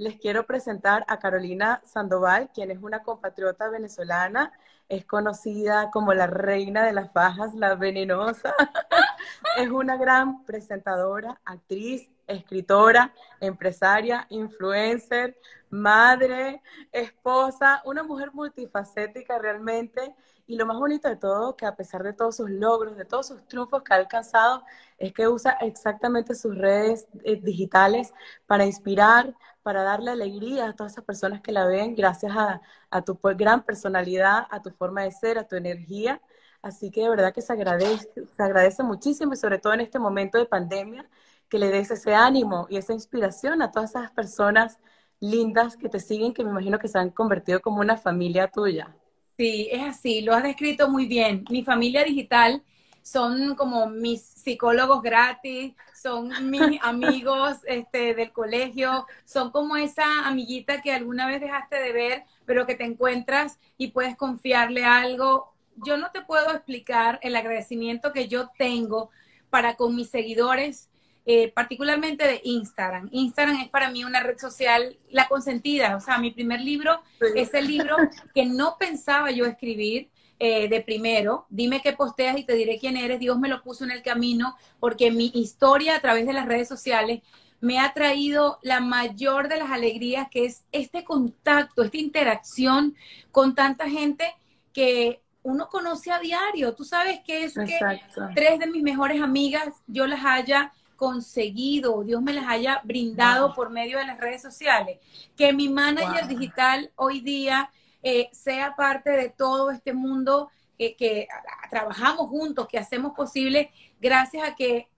les quiero presentar a Carolina Sandoval, quien es una compatriota venezolana, es conocida como la reina de las fajas, la venenosa. es una gran presentadora, actriz, escritora, empresaria, influencer, madre, esposa, una mujer multifacética realmente. Y lo más bonito de todo, que a pesar de todos sus logros, de todos sus triunfos que ha alcanzado, es que usa exactamente sus redes eh, digitales para inspirar, para darle alegría a todas esas personas que la ven, gracias a, tu gran personalidad, a tu forma de ser, a tu energía. Así que de verdad que se agradece, se agradece muchísimo y sobre todo en este momento de pandemia, que le des ese ánimo y esa inspiración a todas esas personas lindas que te siguen, que me imagino que se han convertido como una familia tuya. Sí, es así, lo has descrito muy bien. Mi familia digital son como mis psicólogos gratis, son mis amigos este, del colegio, son como esa amiguita que alguna vez dejaste de ver, pero que te encuentras y puedes confiarle algo. Yo no te puedo explicar el agradecimiento que yo tengo para con mis seguidores eh, particularmente de Instagram. Instagram es para mí una red social, la consentida, o sea, mi primer libro es el libro que no pensaba yo escribir. Eh, de primero, dime qué posteas y te diré quién eres. Dios me lo puso en el camino porque mi historia a través de las redes sociales me ha traído la mayor de las alegrías, que es este contacto, esta interacción con tanta gente que uno conoce a diario. Tú sabes que es que tres de mis mejores amigas yo las haya conseguido, Dios me las haya brindado por medio de las redes sociales. Que mi manager digital hoy día eh, sea parte de todo este mundo que trabajamos juntos, que hacemos posible, gracias a que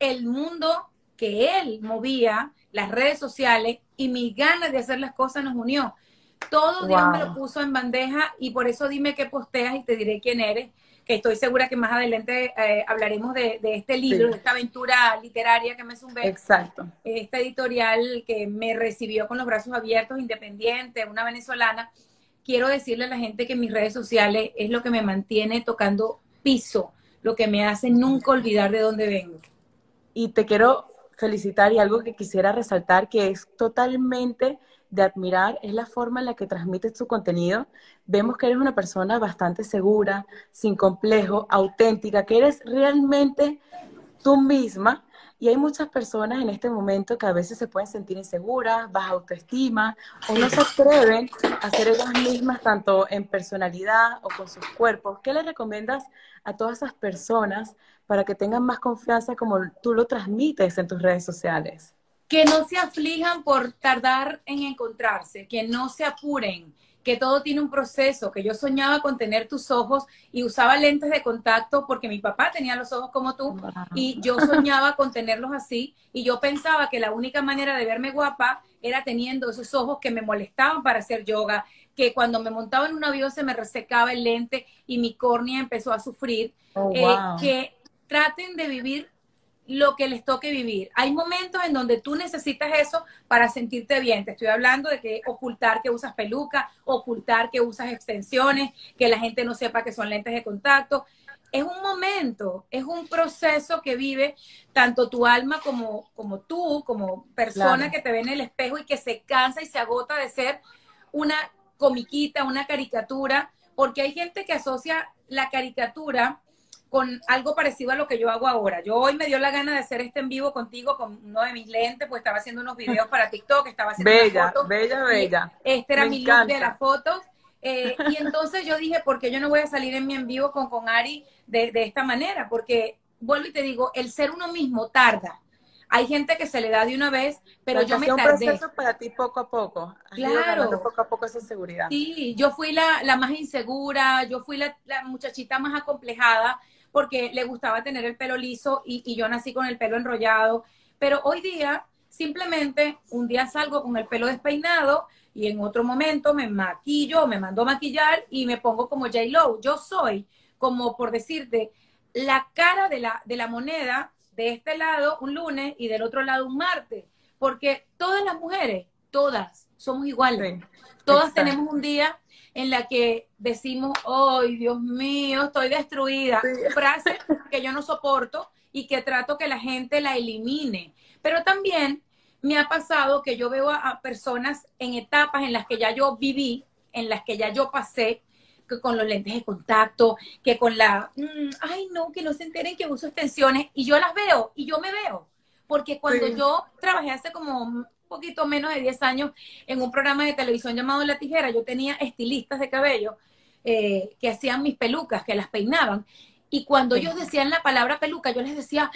el mundo que él movía, las redes sociales y mis ganas de hacer las cosas nos unió. Todo Dios me lo puso en bandeja y por eso dime qué posteas y te diré quién eres que estoy segura que más adelante eh, hablaremos de, este libro, de esta aventura literaria que me zumbé. Exacto. Esta editorial que me recibió con los brazos abiertos, independiente, una venezolana. Quiero decirle a la gente que mis redes sociales es lo que me mantiene tocando piso, lo que me hace nunca olvidar de dónde vengo. Y te quiero felicitar y algo que quisiera resaltar que es totalmente de admirar es la forma en la que transmites tu contenido. Vemos que eres una persona bastante segura, sin complejo, auténtica, que eres realmente tú misma. Y hay muchas personas en este momento que a veces se pueden sentir inseguras, baja autoestima, o no se atreven a ser ellas mismas, tanto en personalidad o con sus cuerpos. ¿Qué le recomiendas a todas esas personas para que tengan más confianza como tú lo transmites en tus redes sociales? que no se aflijan por tardar en encontrarse, que no se apuren, que todo tiene un proceso, que yo soñaba con tener tus ojos y usaba lentes de contacto porque mi papá tenía los ojos como tú y yo soñaba con tenerlos así y yo pensaba que la única manera de verme guapa era teniendo esos ojos que me molestaban para hacer yoga, que cuando me montaba en un avión se me resecaba el lente y mi córnea empezó a sufrir, oh, eh, que traten de vivir lo que les toque vivir. Hay momentos en donde tú necesitas eso para sentirte bien. Te estoy hablando de que ocultar que usas peluca, ocultar que usas extensiones, que la gente no sepa que son lentes de contacto. Es un momento, es un proceso que vive tanto tu alma como, como tú, como persona que te ve en el espejo y que se cansa y se agota de ser una comiquita, una caricatura, porque hay gente que asocia la caricatura con algo parecido a lo que yo hago ahora. Yo hoy me dio la gana de hacer este en vivo contigo con uno de mis lentes, pues estaba haciendo unos videos para TikTok, estaba haciendo bella, fotos. Bella, bella, Este era mi look de las fotos. Eh, y entonces yo dije, ¿por qué yo no voy a salir en mi en vivo con, con Ari de, de esta manera? Porque, vuelvo y te digo, el ser uno mismo tarda. Hay gente que se le da de una vez, pero yo me tardé. un proceso para ti poco a poco. claro. Poco a poco esa seguridad. Sí, yo fui la, la más insegura, yo fui la, la, muchachita más acomplejada, porque le gustaba tener el pelo liso y, yo nací con el pelo enrollado. Pero hoy día, simplemente, un día salgo con el pelo despeinado y en otro momento me maquillo, me mando a maquillar y me pongo como J. Lo. Yo soy, como por decirte, la cara de la, de la moneda de este lado un lunes y del otro lado un martes. Porque todas las mujeres, todas, somos iguales. todas tenemos un día en la que decimos, ¡ay, Dios mío, estoy destruida! Frase que yo no soporto y que trato que la gente la elimine. Pero también me ha pasado que yo veo a, personas en etapas en las que ya yo viví, en las que ya yo pasé, que con los lentes de contacto, que con la, mm, ay no, que no se enteren que uso extensiones, y yo las veo, y yo me veo, porque cuando yo trabajé hace como poquito menos de 10 años en un programa de televisión llamado La Tijera, yo tenía estilistas de cabello eh, que hacían mis pelucas, que las peinaban, y cuando ellos decían la palabra peluca, yo les decía,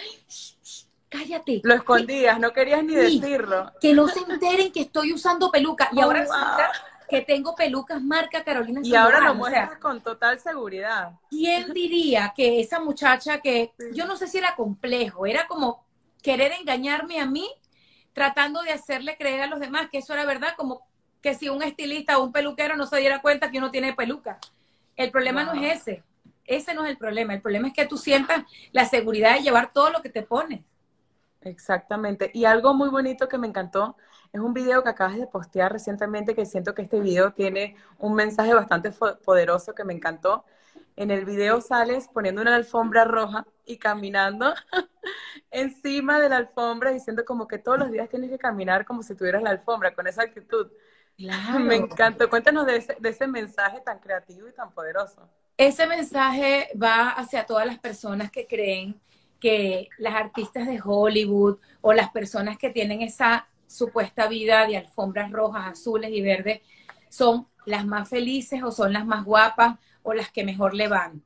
cállate. Lo escondías, no querías ni decirlo. Que no se enteren que estoy usando peluca. Y ahora resulta que tengo pelucas marca Carolina Y ahora lo muestras con total seguridad. ¿Quién diría que esa muchacha que, yo no sé si era complejo, era como querer engañarme a mí, tratando de hacerle creer a los demás que eso era verdad, como que si un estilista o un peluquero no se diera cuenta que uno tiene peluca. El problema no es ese. Ese no es el problema. El problema es que tú sientas la seguridad de llevar todo lo que te pones. Exactamente. Y algo muy bonito que me encantó es un video que acabas de postear recientemente que siento que este video tiene un mensaje bastante poderoso que me encantó. En el video sales poniendo una alfombra roja y caminando encima de la alfombra diciendo como que todos los días tienes que caminar como si tuvieras la alfombra, con esa actitud. Me encantó. Cuéntanos de ese, de ese mensaje tan creativo y tan poderoso. Ese mensaje va hacia todas las personas que creen que las artistas de Hollywood o las personas que tienen esa supuesta vida de alfombras rojas, azules y verdes son las más felices o son las más guapas o las que mejor le van.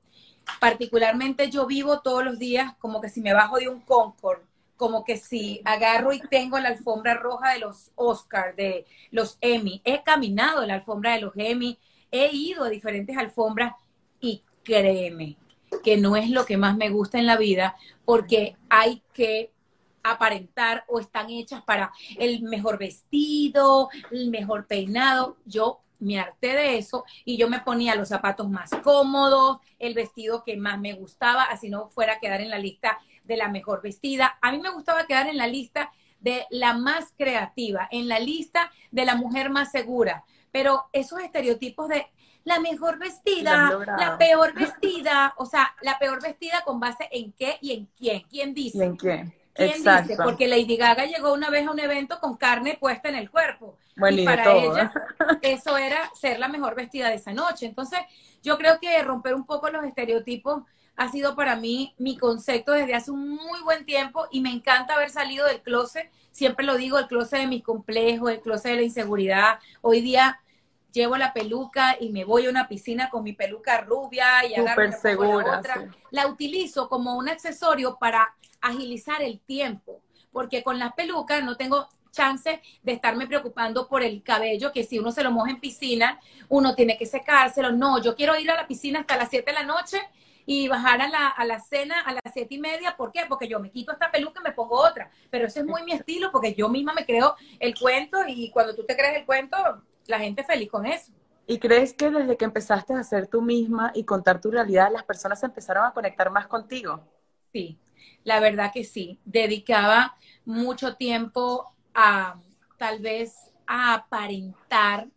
Particularmente yo vivo todos los días como que si me bajo de un Concord, como que si agarro y tengo la alfombra roja de los Oscars, de los Emmy. He caminado la alfombra de los Emmy, he ido a diferentes alfombras y créeme, que no es lo que más me gusta en la vida, porque hay que aparentar o están hechas para el mejor vestido, el mejor peinado. Yo me harté de eso y yo me ponía los zapatos más cómodos, el vestido que más me gustaba, así no fuera a quedar en la lista de la mejor vestida. A mí me gustaba quedar en la lista de la más creativa, en la lista de la mujer más segura. Pero esos estereotipos de la mejor vestida, la peor vestida, o sea, la peor vestida con base en qué y en quién. ¿Quién dice? en quién? ¿Quién dice? Porque Lady Gaga llegó una vez a un evento con carne puesta en el cuerpo. y para ella eso era ser la mejor vestida de esa noche. Entonces, yo creo que romper un poco los estereotipos ha sido para mí mi concepto desde hace un muy buen tiempo y me encanta haber salido del closet. Siempre lo digo, el closet de mis complejos, el closet de la inseguridad. Hoy día llevo la peluca y me voy a una piscina con mi peluca rubia y agarro la otra. La utilizo como un accesorio para agilizar el tiempo, porque con las pelucas no tengo chance de estarme preocupando por el cabello, que si uno se lo moja en piscina, uno tiene que secárselo. No, yo quiero ir a la piscina hasta las 7 de la noche y bajar a la, a la cena a las siete y media. ¿Por qué? Porque yo me quito esta peluca y me pongo otra. Pero ese es muy mi estilo porque yo misma me creo el cuento y cuando tú te crees el cuento, la gente feliz con eso. ¿Y crees que desde que empezaste a ser tú misma y contar tu realidad, las personas empezaron a conectar más contigo? Sí, la verdad que sí. Dedicaba mucho tiempo a tal vez a aparentar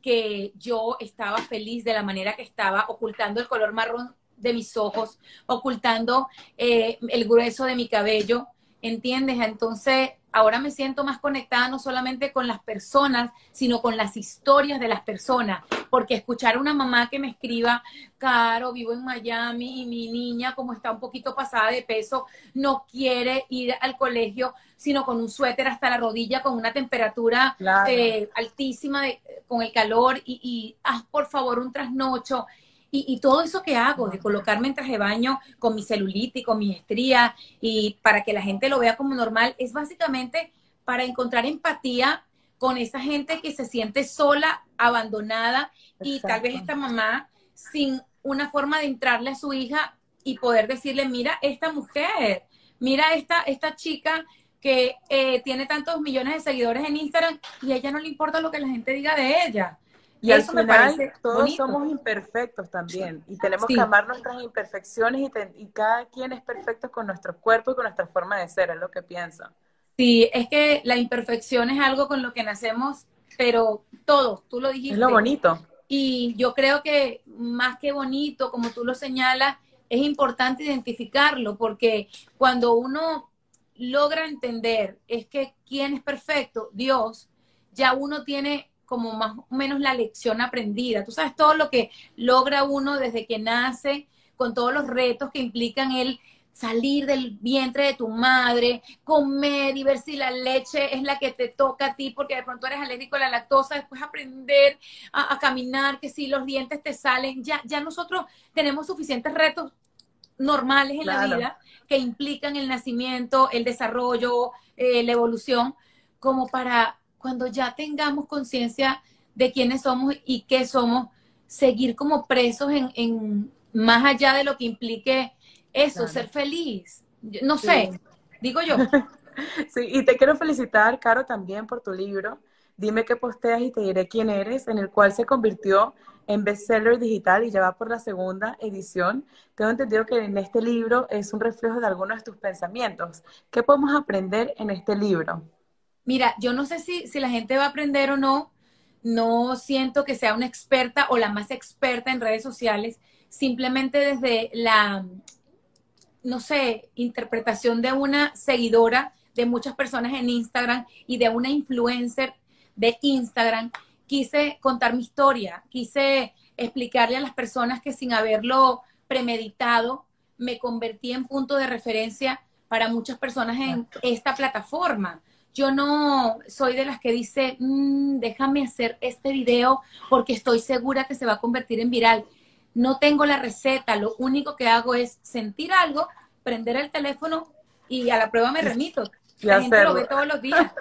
que yo estaba feliz de la manera que estaba, ocultando el color marrón de mis ojos, ocultando eh, el grueso de mi cabello, ¿entiendes? Entonces ahora me siento más conectada no solamente con las personas, sino con las historias de las personas, porque escuchar a una mamá que me escriba, Caro, vivo en Miami y mi niña, como está un poquito pasada de peso, no quiere ir al colegio, sino con un suéter hasta la rodilla, con una temperatura eh, altísima, con el calor, y, y haz por favor un trasnocho. Y, todo eso que hago, de colocarme en traje de baño con mi celulitis, con mi estría, y para que la gente lo vea como normal, es básicamente para encontrar empatía con esa gente que se siente sola, abandonada, y tal vez esta mamá sin una forma de entrarle a su hija y poder decirle, mira, esta mujer, mira esta, esta chica que eh, tiene tantos millones de seguidores en Instagram y a ella no le importa lo que la gente diga de ella. Y al final todos somos imperfectos también y tenemos que amar nuestras imperfecciones y, cada quien es perfecto con nuestro cuerpo y con nuestra forma de ser, es lo que pienso. Sí, es que la imperfección es algo con lo que nacemos, pero todos, tú lo dijiste. Es lo bonito. Y yo creo que más que bonito, como tú lo señalas, es importante identificarlo porque cuando uno logra entender es que quién es perfecto, Dios, ya uno tiene como más o menos la lección aprendida. Tú sabes todo lo que logra uno desde que nace, con todos los retos que implican el salir del vientre de tu madre, comer y ver si la leche es la que te toca a ti porque de pronto eres alérgico a la lactosa, después aprender a, caminar, que si los dientes te salen, ya, ya nosotros tenemos suficientes retos normales en la vida que implican el nacimiento, el desarrollo, eh, la evolución, como para cuando ya tengamos conciencia de quiénes somos y qué somos, seguir como presos en, más allá de lo que implique eso, ser feliz. No sé, digo yo. Sí, y te quiero felicitar, Caro, también por tu libro. Dime qué posteas y te diré quién eres, en el cual se convirtió en bestseller digital y ya va por la segunda edición. Tengo entendido que en este libro es un reflejo de algunos de tus pensamientos. ¿Qué podemos aprender en este libro? Mira, yo no sé si, si la gente va a aprender o no. No siento que sea una experta o la más experta en redes sociales, simplemente desde la no sé, interpretación de una seguidora de muchas personas en Instagram y de una influencer de Instagram, quise contar mi historia, quise explicarle a las personas que sin haberlo premeditado, me convertí en punto de referencia para muchas personas en esta plataforma. Yo no soy de las que dice, mm, déjame hacer este video porque estoy segura que se va a convertir en viral no tengo la receta, lo único que hago es sentir algo, prender el teléfono y a la prueba me remito. La gente lo ve todos los días.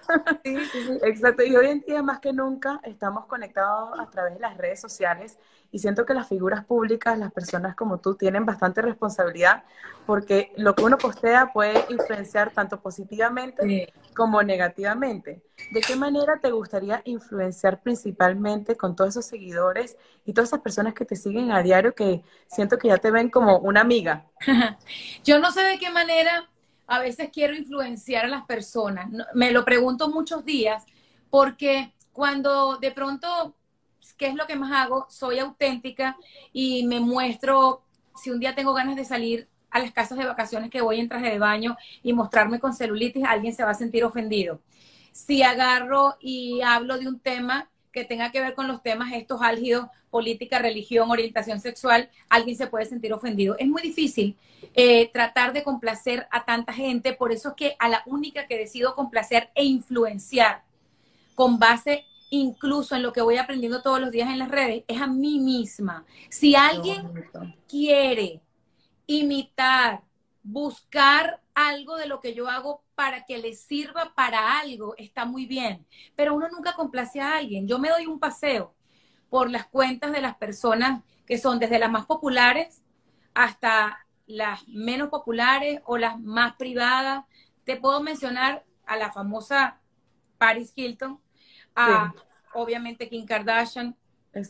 Exacto, y hoy en día más que nunca estamos conectados a través de las redes sociales y siento que las figuras públicas, las personas como tú, tienen bastante responsabilidad porque lo que uno postea puede influenciar tanto positivamente como negativamente. ¿De qué manera te gustaría influenciar principalmente con todos esos seguidores y todas esas personas que te siguen a diario que siento que ya te ven como una amiga? Yo no sé de qué manera a veces quiero influenciar a las personas. Me lo pregunto muchos días porque cuando de pronto ¿qué es lo que más hago? Soy auténtica y me muestro, si un día tengo ganas de salir a las casas de vacaciones que voy en traje de baño y mostrarme con celulitis, alguien se va a sentir ofendido. Si agarro y hablo de un tema que tenga que ver con los temas estos álgidos, política, religión, orientación sexual, alguien se puede sentir ofendido. Es muy difícil eh, tratar de complacer a tanta gente, por eso es que a la única que decido complacer e influenciar con base incluso en lo que voy aprendiendo todos los días en las redes, es a mí misma. Si alguien quiere imitar, buscar algo de lo que yo hago para que le sirva para algo, está muy bien. Pero uno nunca complace a alguien. Yo me doy un paseo por las cuentas de las personas que son desde las más populares hasta las menos populares o las más privadas. Te puedo mencionar a la famosa Paris Hilton, a obviamente Kim Kardashian,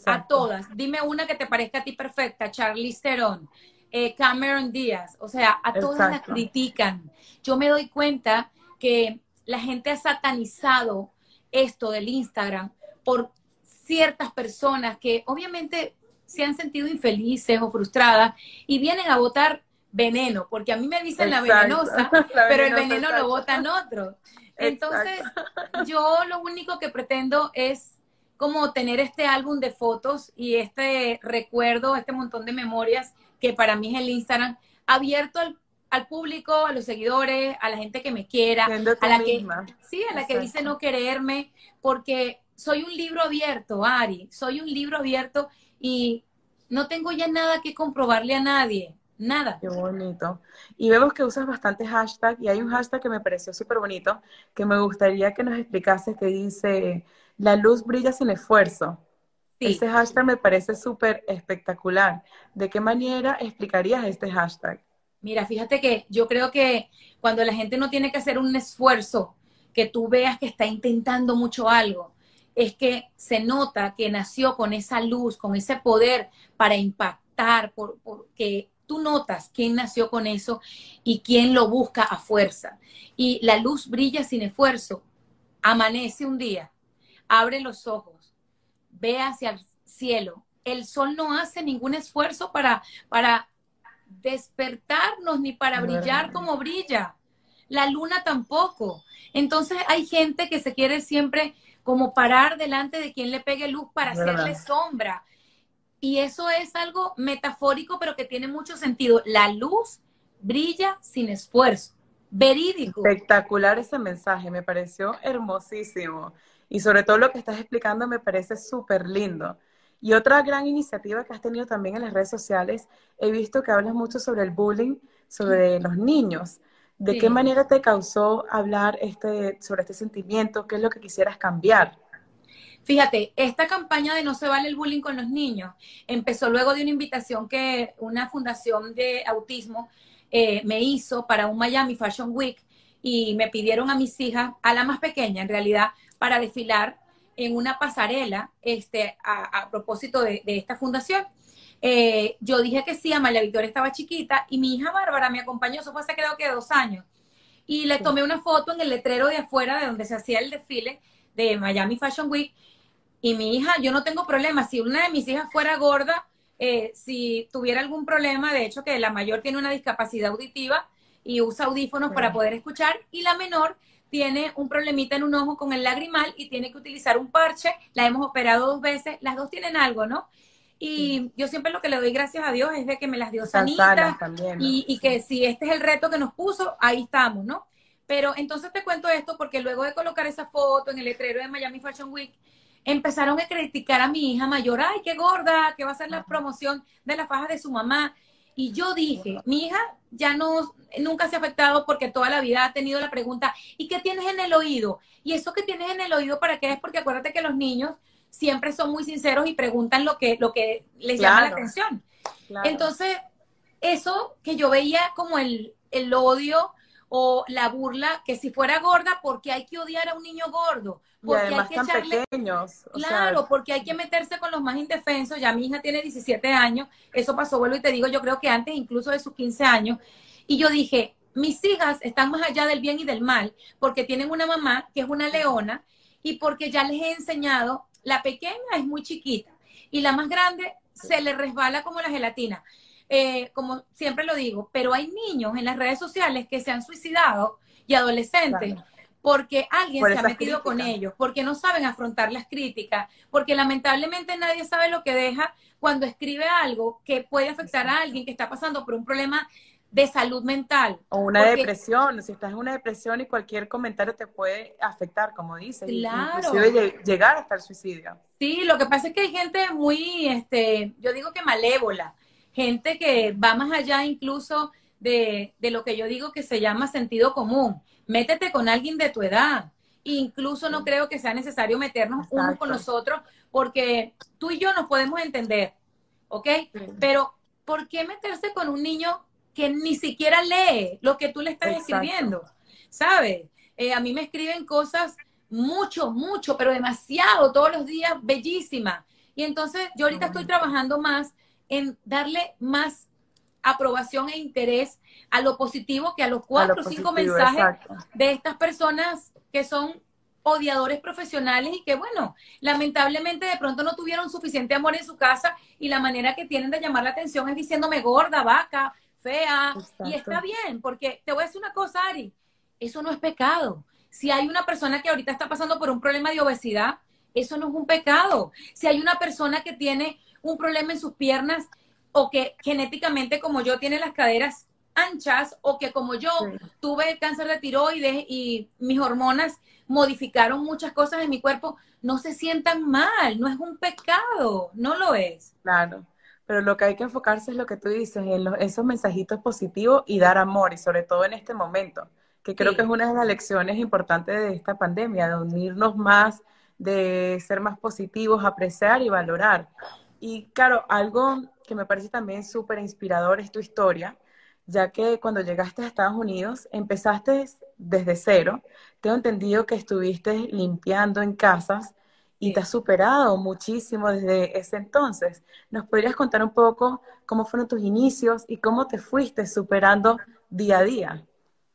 a todas. Dime una que te parezca a ti perfecta, Charlize Theron, eh, Cameron Díaz, o sea, a todas las critican. Yo me doy cuenta que la gente ha satanizado esto del Instagram por ciertas personas que obviamente se han sentido infelices o frustradas y vienen a votar veneno, porque a mí me dicen la venenosa, pero el veneno lo votan otros. Entonces, yo lo único que pretendo es como tener este álbum de fotos y este recuerdo, este montón de memorias que para mí es el Instagram, abierto al, público, a los seguidores, a la gente que me quiera, a la que sí, a la que dice no quererme, porque soy un libro abierto, Ari, soy un libro abierto y no tengo ya nada que comprobarle a nadie. Nada. Qué bonito. Y vemos que usas bastante hashtag y hay un hashtag que me pareció súper bonito que me gustaría que nos explicases que dice, la luz brilla sin esfuerzo. Ese hashtag me parece súper espectacular. ¿De qué manera explicarías este hashtag? Mira, fíjate que yo creo que cuando la gente no tiene que hacer un esfuerzo, que tú veas que está intentando mucho algo, es que se nota que nació con esa luz, con ese poder para impactar, porque tú notas quién nació con eso y quién lo busca a fuerza. Y la luz brilla sin esfuerzo. Amanece un día, abre los ojos, ve hacia el cielo. El sol no hace ningún esfuerzo para, para despertarnos ni para brillar como brilla. la luna tampoco. Entonces hay gente que se quiere siempre como parar delante de quien le pegue luz para hacerle sombra. Y eso es algo metafórico, pero que tiene mucho sentido. La luz brilla sin esfuerzo. Verídico. Espectacular ese mensaje, me pareció hermosísimo. Y sobre todo lo que estás explicando me parece súper lindo. Y otra gran iniciativa que has tenido también en las redes sociales, he visto que hablas mucho sobre el bullying, sobre los niños. ¿De qué manera te causó hablar este, sobre este sentimiento? ¿Qué es lo que quisieras cambiar? Fíjate, esta campaña de no se vale el bullying con los niños empezó luego de una invitación que una fundación de autismo eh, me hizo para un Miami Fashion Week y me pidieron a mis hijas, a la más pequeña en realidad, para desfilar en una pasarela este, a, propósito de, esta fundación. Eh, yo dije que sí, Amalia Victoria estaba chiquita y mi hija Bárbara me acompañó, eso fue hace creo que dos años. Y le tomé una foto en el letrero de afuera de donde se hacía el desfile de Miami Fashion Week. Y mi hija, yo no tengo problema, si una de mis hijas fuera gorda, eh, si tuviera algún problema, de hecho que la mayor tiene una discapacidad auditiva y usa audífonos para poder escuchar, y la menor tiene un problemita en un ojo con el lagrimal y tiene que utilizar un parche. La hemos operado dos veces. Las dos tienen algo, ¿no? Y yo siempre lo que le doy gracias a Dios es de que me las dio sanitas y, que si este es el reto que nos puso, ahí estamos, ¿no? Pero entonces te cuento esto porque luego de colocar esa foto en el letrero de Miami Fashion Week, empezaron a criticar a mi hija mayor, ay, qué gorda, que va a ser la promoción de la faja de su mamá. Y yo dije, mi hija ya no, nunca se ha afectado porque toda la vida ha tenido la pregunta, ¿y qué tienes en el oído? Y eso que tienes en el oído, ¿para qué es? Porque acuérdate que los niños siempre son muy sinceros y preguntan lo que, lo que les llama la atención. Entonces, eso que yo veía como el, el odio o la burla, que si fuera gorda, porque hay que odiar a un niño gordo? Porque hay que echarle... pequeños. claro, porque hay que meterse con los más indefensos. Ya mi hija tiene 17 años, eso pasó, vuelvo y te digo, yo creo que antes incluso de sus 15 años. Y yo dije, mis hijas están más allá del bien y del mal, porque tienen una mamá que es una leona y porque ya les he enseñado, la pequeña es muy chiquita y la más grande se le resbala como la gelatina. Eh, como siempre lo digo, pero hay niños en las redes sociales que se han suicidado y adolescentes. porque alguien se ha metido con ellos, porque no saben afrontar las críticas, porque lamentablemente nadie sabe lo que deja cuando escribe algo que puede afectar a alguien que está pasando por un problema de salud mental. O una depresión, si estás en una depresión y cualquier comentario te puede afectar, como dices, claro. inclusive llegar hasta el suicidio. Sí, lo que pasa es que hay gente muy, este, yo digo que malévola, gente que va más allá incluso de, lo que yo digo que se llama sentido común. Métete con alguien de tu edad. Incluso no creo que sea necesario meternos unos con los otros porque tú y yo nos podemos entender, ¿ok? Pero ¿por qué meterse con un niño que ni siquiera lee lo que tú le estás escribiendo? ¿Sabes? Eh, a mí me escriben cosas mucho, mucho, pero demasiado, todos los días, bellísimas. Y entonces yo ahorita estoy trabajando más en darle más aprobación e interés a lo positivo que a los cuatro o cinco mensajes de estas personas que son odiadores profesionales y que, bueno, lamentablemente de pronto no tuvieron suficiente amor en su casa y la manera que tienen de llamar la atención es diciéndome gorda, vaca, fea. Y está bien, porque te voy a decir una cosa, Ari, eso no es pecado. Si hay una persona que ahorita está pasando por un problema de obesidad, eso no es un pecado. Si hay una persona que tiene un problema en sus piernas o que genéticamente como yo tiene las caderas anchas o que como yo tuve cáncer de tiroides y mis hormonas modificaron muchas cosas en mi cuerpo, no se sientan mal, no es un pecado, no lo es. Claro, pero lo que hay que enfocarse es lo que tú dices, en esos mensajitos positivos y dar amor, y sobre todo en este momento, que creo que es una de las lecciones importantes de esta pandemia, de unirnos más, de ser más positivos, apreciar y valorar. Y claro, algo que me parece también súper inspirador es tu historia, ya que cuando llegaste a Estados Unidos empezaste desde cero. Tengo entendido que estuviste limpiando en casas y te has superado muchísimo desde ese entonces. ¿Nos podrías contar un poco cómo fueron tus inicios y cómo te fuiste superando día a día?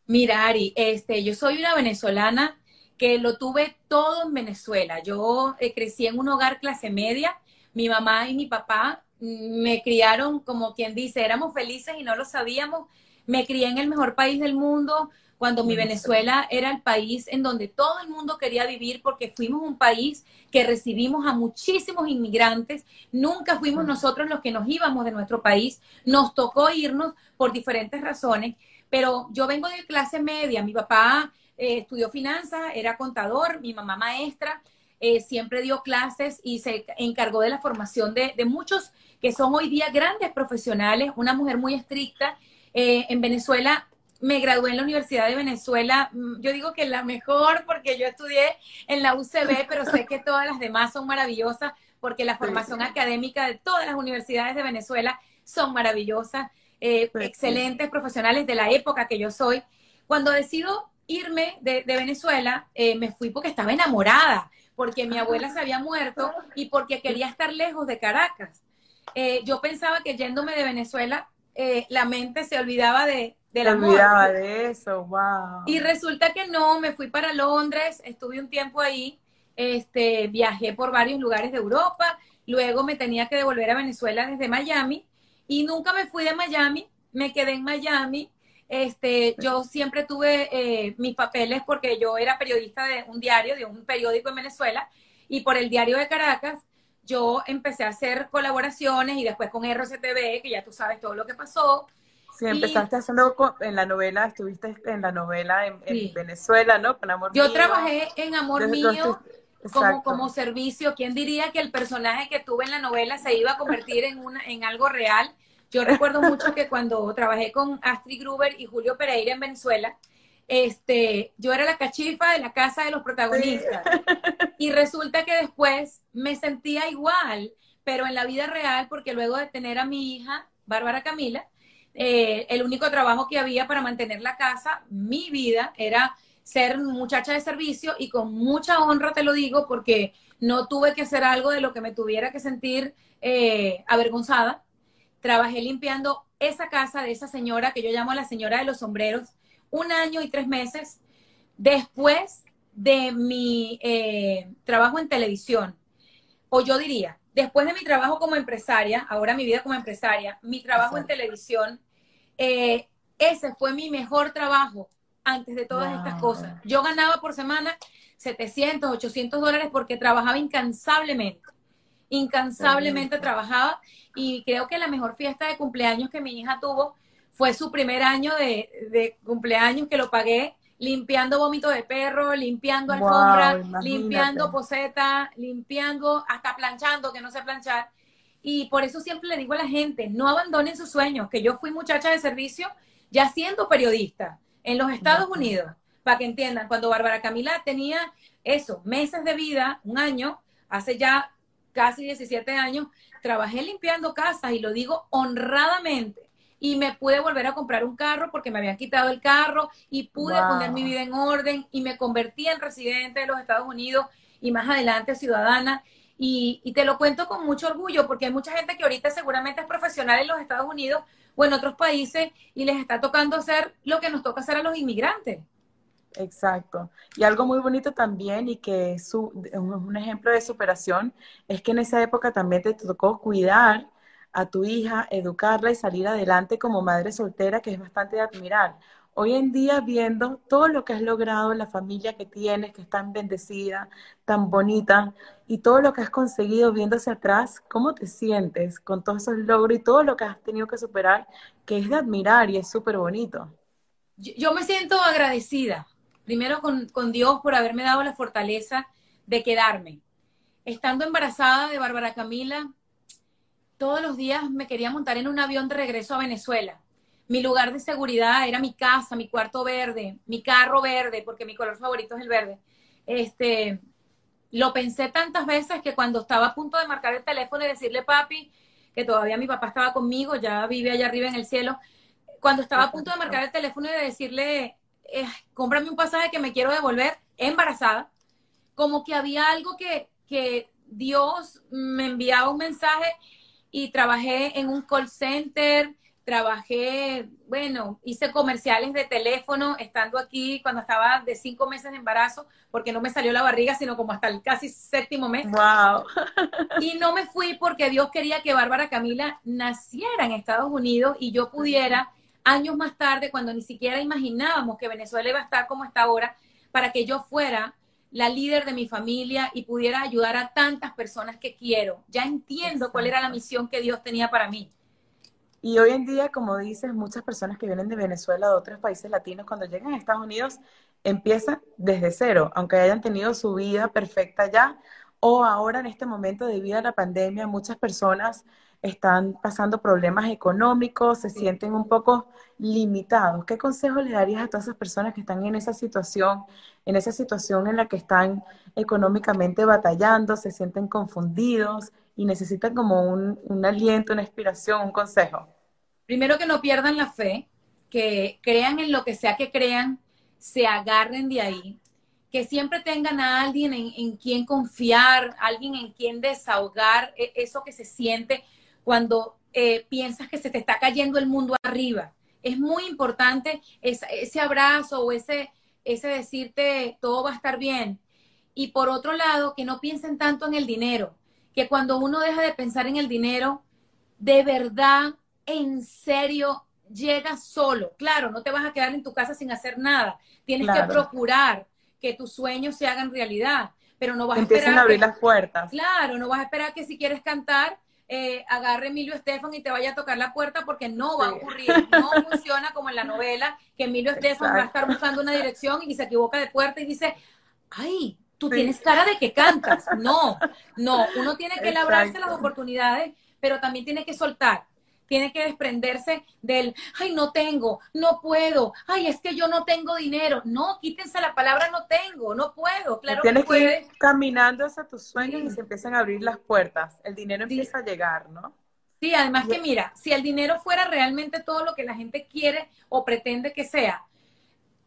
Mira, Ari, este, yo soy una venezolana que lo tuve todo en Venezuela. Yo eh, crecí en un hogar clase media mi mamá y mi papá me criaron como quien dice, éramos felices y no lo sabíamos. Me crié en el mejor país del mundo. cuando mi Venezuela era el país en donde todo el mundo quería vivir porque fuimos un país que recibimos a muchísimos inmigrantes, nunca fuimos nosotros los que nos íbamos de nuestro país, nos tocó irnos por diferentes razones, pero yo vengo de clase media, mi papá eh, estudió finanzas, era contador, mi mamá maestra, eh, siempre dio clases y se encargó de la formación de, muchos que son hoy día grandes profesionales, una mujer muy estricta. Eh, en Venezuela me gradué en la Universidad de Venezuela, mm, yo digo que la mejor porque yo estudié en la UCB, pero sé que todas las demás son maravillosas porque la formación académica de todas las universidades de Venezuela son maravillosas, eh, excelentes profesionales de la época que yo soy. Cuando decido irme de, Venezuela, me fui porque estaba enamorada porque mi abuela se había muerto y porque quería estar lejos de Caracas. Eh, yo pensaba que yéndome de Venezuela, eh, la mente se olvidaba de, se olvidaba de eso, wow. Y resulta que no, me fui para Londres, estuve un tiempo ahí, este, viajé por varios lugares de Europa, luego me tenía que devolver a Venezuela desde Miami y nunca me fui de Miami, me quedé en Miami este, yo siempre tuve eh, mis papeles porque yo era periodista de un diario, de un periódico en Venezuela, y por el diario de Caracas yo empecé a hacer colaboraciones y después con RCTV, que ya tú sabes todo lo que pasó. Sí, empezaste haciendo en la novela, estuviste en la novela en, Venezuela, ¿no? Con Amor Yo trabajé en Amor Mío como, como servicio. ¿Quién diría que el personaje que tuve en la novela se iba a convertir en, una, en algo real? Yo recuerdo mucho que cuando trabajé con Astrid Gruber y Julio Pereira en Venezuela, este, yo era la cachifa de la casa de los protagonistas. Y resulta que después me sentía igual, pero en la vida real, porque luego de tener a mi hija, Bárbara Camila, eh, el único trabajo que había para mantener la casa, mi vida, era ser muchacha de servicio y con mucha honra te lo digo porque no tuve que hacer algo de lo que me tuviera que sentir eh, avergonzada trabajé limpiando esa casa de esa señora que yo llamo la señora de los sombreros, un año y tres meses después de mi eh, trabajo en televisión. O yo diría, después de mi trabajo como empresaria, ahora mi vida como empresaria, mi trabajo en televisión, eh, ese fue mi mejor trabajo antes de todas estas cosas. Yo ganaba por semana 700, 800 dólares porque trabajaba incansablemente. Incansablemente trabajaba y creo que la mejor fiesta de cumpleaños que mi hija tuvo fue su primer año de, cumpleaños que lo pagué limpiando vómito de perro, limpiando alfombra, limpiando poseta, limpiando, hasta planchando, que no sé planchar. Y por eso siempre le digo a la gente, no abandonen sus sueños, que yo fui muchacha de servicio ya siendo periodista en los Estados Unidos, para que entiendan, cuando Bárbara Camila tenía eso, meses de vida, un año, hace ya casi 17 años, trabajé limpiando casas y lo digo honradamente. Y me pude volver a comprar un carro porque me habían quitado el carro y pude poner mi vida en orden y me convertí en residente de los Estados Unidos y más adelante ciudadana. Y, y, te lo cuento con mucho orgullo porque hay mucha gente que ahorita seguramente es profesional en los Estados Unidos o en otros países y les está tocando hacer lo que nos toca hacer a los inmigrantes. Exacto. Y algo muy bonito también y que es un ejemplo de superación es que en esa época también te tocó cuidar a tu hija, educarla y salir adelante como madre soltera, que es bastante de admirar. Hoy en día, viendo todo lo que has logrado, la familia que tienes, que es tan bendecida, tan bonita, y todo lo que has conseguido hacia atrás, ¿cómo te sientes con todos esos logros y todo lo que has tenido que superar, que es de admirar y es súper bonito? yo me siento agradecida, primero con, Dios por haberme dado la fortaleza de quedarme. Estando embarazada de Bárbara Camila, todos los días me quería montar en un avión de regreso a Venezuela. Mi lugar de seguridad era mi casa, mi cuarto verde, mi carro verde, porque mi color favorito es el verde. Este, lo pensé tantas veces que cuando estaba a punto de marcar el teléfono y decirle papi, que todavía mi papá estaba conmigo, ya vive allá arriba en el cielo, cuando estaba a punto de marcar el teléfono y de decirle, eh, cómprame un pasaje que me quiero devolver embarazada, como que había algo que, que Dios me enviaba un mensaje y trabajé en un call center, trabajé, bueno, hice comerciales de teléfono estando aquí cuando estaba de cinco meses de embarazo, porque no me salió la barriga, sino como hasta el casi séptimo mes. Wow. Y no me fui porque Dios quería que Bárbara Camila naciera en Estados Unidos y yo pudiera años más tarde, cuando ni siquiera imaginábamos que Venezuela iba a estar como está ahora, para que yo fuera la líder de mi familia y pudiera ayudar a tantas personas que quiero. Ya entiendo cuál era la misión que Dios tenía para mí. Y hoy en día, como dices, muchas personas que vienen de Venezuela, de otros países latinos, cuando llegan a Estados Unidos, empiezan desde cero, aunque hayan tenido su vida perfecta ya, o ahora en este momento debido a la pandemia, muchas personas están pasando problemas económicos, se sienten un poco limitados. ¿Qué consejo le darías a todas esas personas que están en esa situación, en esa situación en la que están económicamente batallando, se sienten confundidos y necesitan como un, aliento, una inspiración, un consejo? Primero que no pierdan la fe, que crean en lo que sea que crean, se agarren de ahí, que siempre tengan a alguien en, quien confiar, alguien en quien desahogar e, eso que se siente cuando eh, piensas que se te está cayendo el mundo arriba. Es muy importante ese, abrazo o ese, ese decirte todo va a estar bien. Y por otro lado, que no piensen tanto en el dinero, que cuando uno deja de pensar en el dinero, de verdad, en serio, llega solo. Claro, no te vas a quedar en tu casa sin hacer nada. Tienes que procurar que tus sueños se hagan realidad, pero no vas a esperar. a abrir las puertas. Claro, no vas a esperar que si quieres cantar, eh, agarre Emilio Estefan y te vaya a tocar la puerta porque no va a ocurrir. No funciona como en la novela, que Emilio Estefan va a estar buscando una dirección y se equivoca de puerta y dice, ay, tú tienes cara de que cantas. No, no, uno tiene que labrarse las oportunidades, pero también tiene que soltar tiene que desprenderse del, ay, no tengo, no puedo, ay, es que yo no tengo dinero. No, quítense la palabra no tengo, no puedo. Claro Tienes que, ir caminando hacia tus sueños y se empiezan a abrir las puertas. El dinero empieza a llegar, ¿no? Sí, además que mira, si el dinero fuera realmente todo lo que la gente quiere o pretende que sea,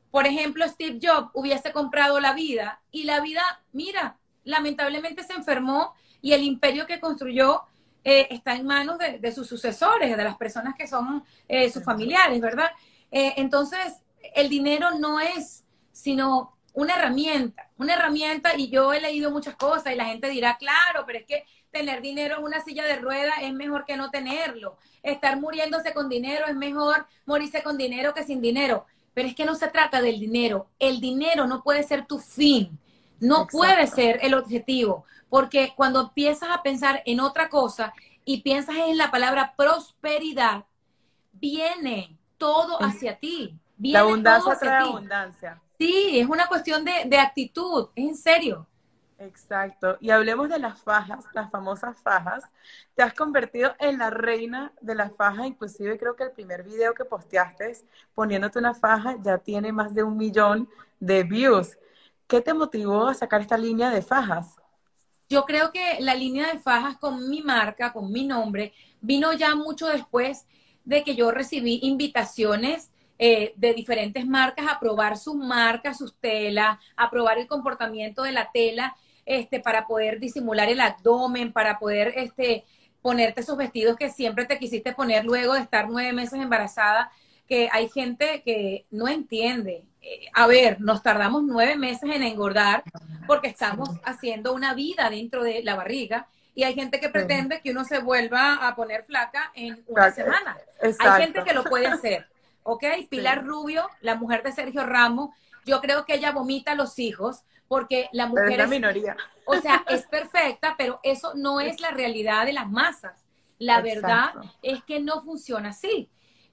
por ejemplo, Steve Jobs hubiese comprado la vida y la vida, mira, lamentablemente se enfermó y el imperio que construyó eh, está en manos de, sus sucesores, de las personas que son eh, sus familiares, ¿verdad? Eh, entonces, el dinero no es sino una herramienta, una herramienta y yo he leído muchas cosas y la gente dirá, claro, pero es que tener dinero en una silla de ruedas es mejor que no tenerlo. Estar muriéndose con dinero es mejor morirse con dinero que sin dinero. Pero es que no se trata del dinero. El dinero no puede ser tu fin, no puede ser el objetivo. Porque cuando empiezas a pensar en otra cosa y piensas en la palabra prosperidad, viene todo hacia ti. la abundancia trae abundancia. Sí, es una cuestión de, actitud, es en serio. Exacto. Y hablemos de las fajas, las famosas fajas. Te has convertido en la reina de las fajas, inclusive creo que el primer video que posteaste poniéndote una faja ya tiene más de un millón de views. ¿Qué te motivó a sacar esta línea de fajas? Yo creo que la línea de fajas con mi marca, con mi nombre, vino ya mucho después de que yo recibí invitaciones eh, de diferentes marcas a probar sus marcas, sus telas, a probar el comportamiento de la tela, este, para poder disimular el abdomen, para poder este, ponerte esos vestidos que siempre te quisiste poner luego de estar nueve meses embarazada, que hay gente que no entiende. A ver, nos tardamos nueve meses en engordar porque estamos haciendo una vida dentro de la barriga y hay gente que pretende que uno se vuelva a poner flaca en una semana. Hay gente que lo puede hacer, ¿ok? Pilar Rubio, la mujer de Sergio Ramos, yo creo que ella vomita a los hijos porque la mujer es, la minoría. O sea, es perfecta, pero eso no es la realidad de las masas. La verdad es que no funciona así.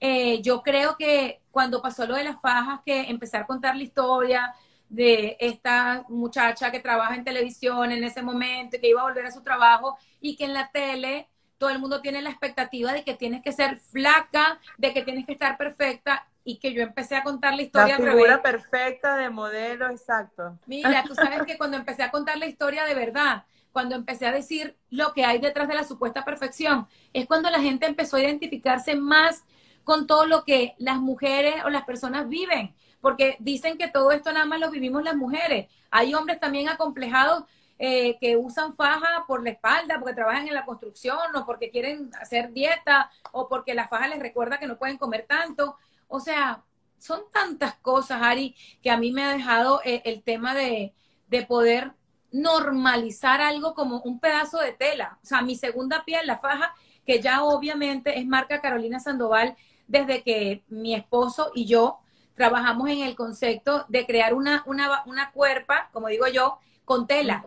Eh, yo creo que cuando pasó lo de las fajas, que empecé a contar la historia, de esta muchacha que trabaja en televisión en ese momento, que iba a volver a su trabajo y que en la tele todo el mundo tiene la expectativa de que tienes que ser flaca, de que tienes que estar perfecta y que yo empecé a contar la historia. La figura perfecta de modelo, exacto. Mira, tú sabes que cuando empecé a contar la historia de verdad, cuando empecé a decir lo que hay detrás de la supuesta perfección, es cuando la gente empezó a identificarse más con todo lo que las mujeres o las personas viven porque dicen que todo esto nada más lo vivimos las mujeres. Hay hombres también acomplejados eh, que usan faja por la espalda, porque trabajan en la construcción, o porque quieren hacer dieta, o porque la faja les recuerda que no pueden comer tanto. O sea, son tantas cosas, Ari, que a mí me ha dejado eh, el tema de, de poder normalizar algo como un pedazo de tela. O sea, mi segunda piel, la faja, que ya obviamente es marca Carolina Sandoval, desde que mi esposo y yo trabajamos en el concepto de crear una, una, una cuerpa, como digo yo, con tela.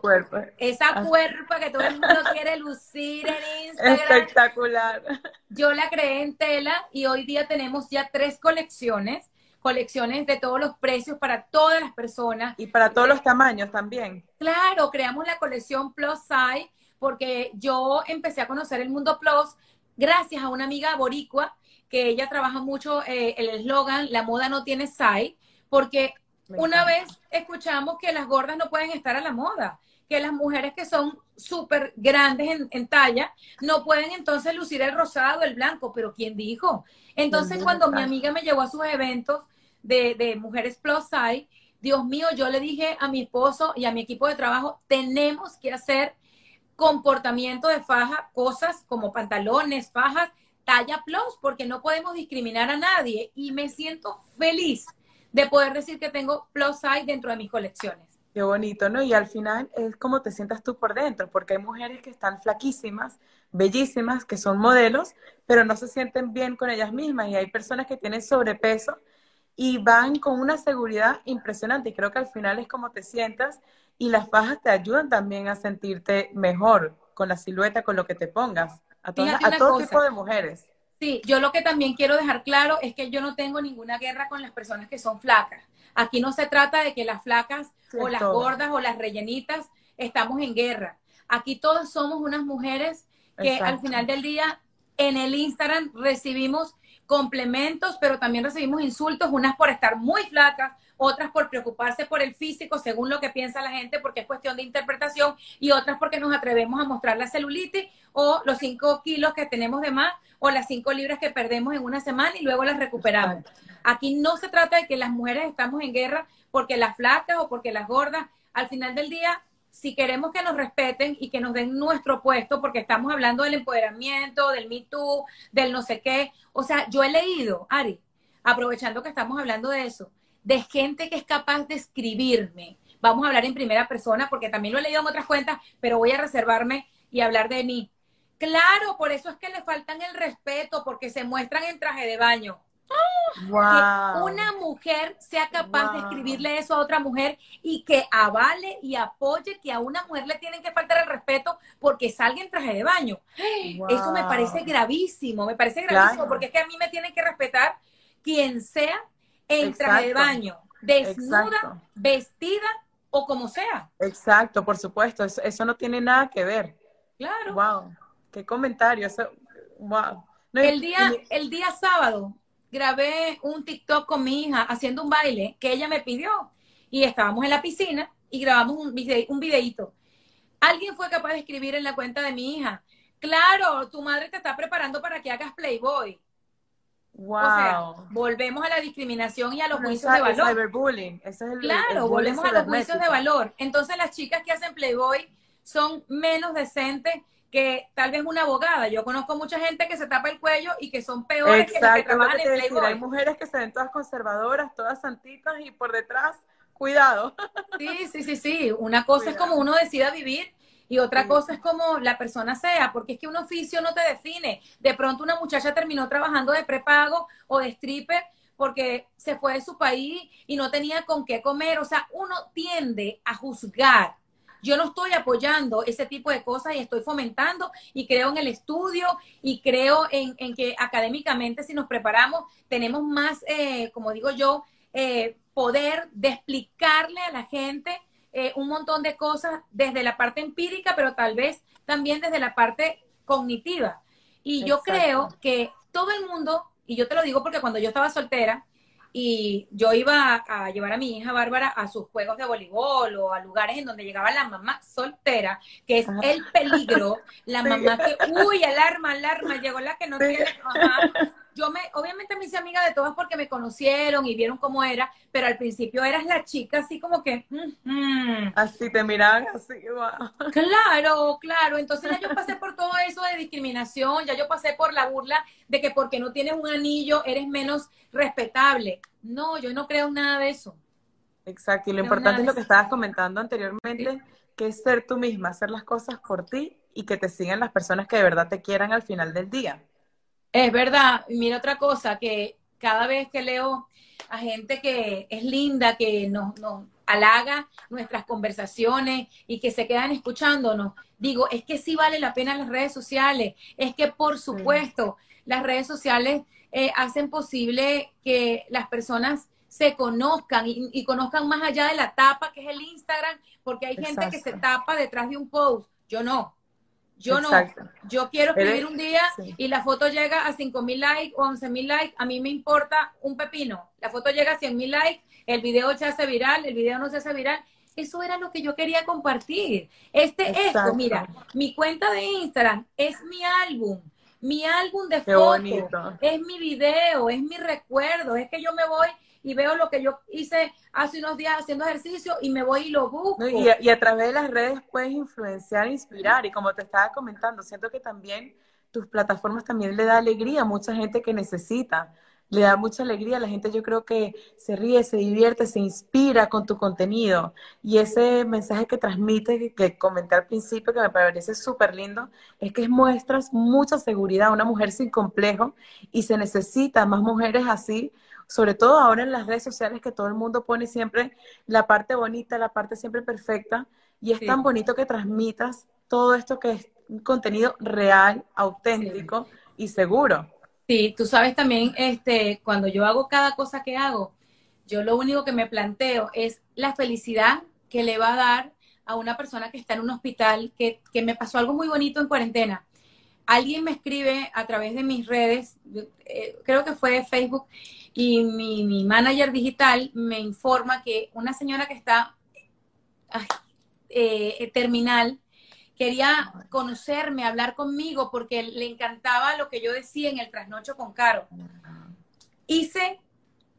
Esa cuerpa que todo el mundo quiere lucir en Instagram. Espectacular. Yo la creé en tela y hoy día tenemos ya tres colecciones, colecciones de todos los precios para todas las personas. Y para todos los tamaños también. Claro, creamos la colección Plus Size porque yo empecé a conocer el mundo Plus gracias a una amiga boricua que ella trabaja mucho eh, el eslogan, la moda no tiene size, porque una vez escuchamos que las gordas no pueden estar a la moda, que las mujeres que son súper grandes en, talla no pueden entonces lucir el rosado, el blanco, pero ¿quién dijo? Entonces cuando mi amiga me llevó a sus eventos de, de mujeres plus size, Dios mío, yo le dije a mi esposo y a mi equipo de trabajo, tenemos que hacer comportamiento de faja, cosas como pantalones, fajas, talla plus, porque no podemos discriminar a nadie. Y me siento feliz de poder decir que tengo plus size dentro de mis colecciones. Qué bonito, ¿no? Y al final es como te sientas tú por dentro, porque hay mujeres que están flaquísimas, bellísimas, que son modelos, pero no se sienten bien con ellas mismas. Y hay personas que tienen sobrepeso y van con una seguridad impresionante. Y creo que al final es como te sientas y las fajas te ayudan también a sentirte mejor con la silueta, con lo que te pongas, a, a todo tipo de mujeres. Sí, yo lo que también quiero dejar claro es que yo no tengo ninguna guerra con las personas que son flacas. Aquí no se trata de que las flacas o las gordas o las rellenitas estamos en guerra. Aquí todas somos unas mujeres que al final del día en el Instagram recibimos complementos, pero también recibimos insultos, unas por estar muy flacas, otras por preocuparse por el físico, según lo que piensa la gente, porque es cuestión de interpretación, y otras porque nos atrevemos a mostrar la celulitis o los 5 kilos que tenemos de más o las 5 libras que perdemos en una semana y luego las recuperamos. Aquí no se trata de que las mujeres estamos en guerra porque las flacas o porque las gordas, al final del día, si queremos que nos respeten y que nos den nuestro puesto, porque estamos hablando del empoderamiento, del Me Too, del no sé qué, o sea, yo he leído, Ari, aprovechando que estamos hablando de eso, de gente que es capaz de escribirme. Vamos a hablar en primera persona porque también lo he leído en otras cuentas, pero voy a reservarme y hablar de mí. Claro, por eso es que le faltan el respeto, porque se muestran en traje de baño. Que una mujer sea capaz de escribirle eso a otra mujer y que avale y apoye que a una mujer le tienen que faltar el respeto porque salga en traje de baño. Eso me parece gravísimo, me parece gravísimo porque es que a mí me tienen que respetar quien sea en traje de baño, desnuda, vestida o como sea. Exacto, por supuesto, eso, eso no tiene nada que ver. Claro. Wow. Qué comentario, wow. el, día, el día sábado grabé un TikTok con mi hija haciendo un baile que ella me pidió y estábamos en la piscina y grabamos un, un videito. Alguien fue capaz de escribir en la cuenta de mi hija, claro, tu madre te está preparando para que hagas Playboy. Wow. O sea, volvemos a la discriminación y a los juicios de valor. Cyberbullying. es el, claro, volvemos a los juicios de valor. Entonces las chicas que hacen Playboy son menos decentes que tal vez una abogada. Yo conozco mucha gente que se tapa el cuello y que son peores que las que trabajan en Playboy. Hay mujeres que se ven todas conservadoras, todas santitas y por detrás, cuidado. Sí, sí, sí, sí. Una cosa es como uno decida vivir y otra cosa es como la persona sea, porque es que un oficio no te define. De pronto una muchacha terminó trabajando de prepago o de stripper porque se fue de su país y no tenía con qué comer. O sea, uno tiende a juzgar yo no estoy apoyando ese tipo de cosas y estoy fomentando y creo en el estudio y creo en, que académicamente si nos preparamos tenemos más, eh, como digo yo, eh, poder de explicarle a la gente eh, un montón de cosas desde la parte empírica, pero tal vez también desde la parte cognitiva. Y yo creo que todo el mundo, y yo te lo digo porque cuando yo estaba soltera, y yo iba a, llevar a mi hija Bárbara a sus juegos de voleibol o a lugares en donde llegaba la mamá soltera, que es el peligro, la mamá que, uy, alarma, alarma, llegó la que no tiene, yo me, obviamente me hice amiga de todas porque me conocieron y vieron cómo era, pero al principio eras la chica así como que... Así te miraban así, Claro, claro. Entonces ya yo pasé por todo eso de discriminación, ya yo pasé por la burla de que porque no tienes un anillo eres menos respetable. No, yo no creo nada de eso. Exacto, y lo importante es lo que estabas comentando anteriormente, que es ser tú misma, hacer las cosas por ti y que te sigan las personas que de verdad te quieran al final del día. Es verdad. Mira otra cosa, que cada vez que leo a gente que es linda, que nos, nos halaga nuestras conversaciones y que se quedan escuchándonos, digo, es que sí vale la pena las redes sociales, es que por supuesto las redes sociales eh, hacen posible que las personas se conozcan y, conozcan más allá de la tapa que es el Instagram, porque hay gente que se tapa detrás de un post. Yo no. Yo no. Yo quiero escribir un día y la foto llega a 5 mil likes o 11 mil likes. A mí me importa un pepino. La foto llega a 100 mil likes, el video se hace viral, el video no se hace viral. Eso era lo que yo quería compartir. Este, esto, mira, mi cuenta de Instagram es mi álbum mi álbum de fotos, es mi video, es mi recuerdo, es que yo me voy y veo lo que yo hice hace unos días haciendo ejercicio y me voy y lo busco. y, a, y, a, través de las redes puedes influenciar, inspirar y como te estaba comentando, siento que también tus plataformas también le da alegría a mucha gente que necesita le da mucha alegría. La gente yo creo que se ríe, se divierte, se inspira con tu contenido. Y ese mensaje que transmite, que comenté al principio, que me parece súper lindo, es que muestras mucha seguridad, una mujer sin complejo y se necesita más mujeres así. Sobre todo ahora en las redes sociales que todo el mundo pone siempre la parte bonita, la parte siempre perfecta. Y es tan bonito que transmitas todo esto que es un contenido real, auténtico y seguro. Sí, tú sabes también, este, cuando yo hago cada cosa que hago, yo lo único que me planteo es la felicidad que le va a dar a una persona que está en un hospital, que, que me pasó algo muy bonito en cuarentena. Alguien me escribe a través de mis redes, eh, creo que fue Facebook, y mi, mi, manager digital me informa que una señora que está eh, terminal quería conocerme, hablar conmigo, porque le encantaba lo que yo decía en el trasnocho con Caro. Hice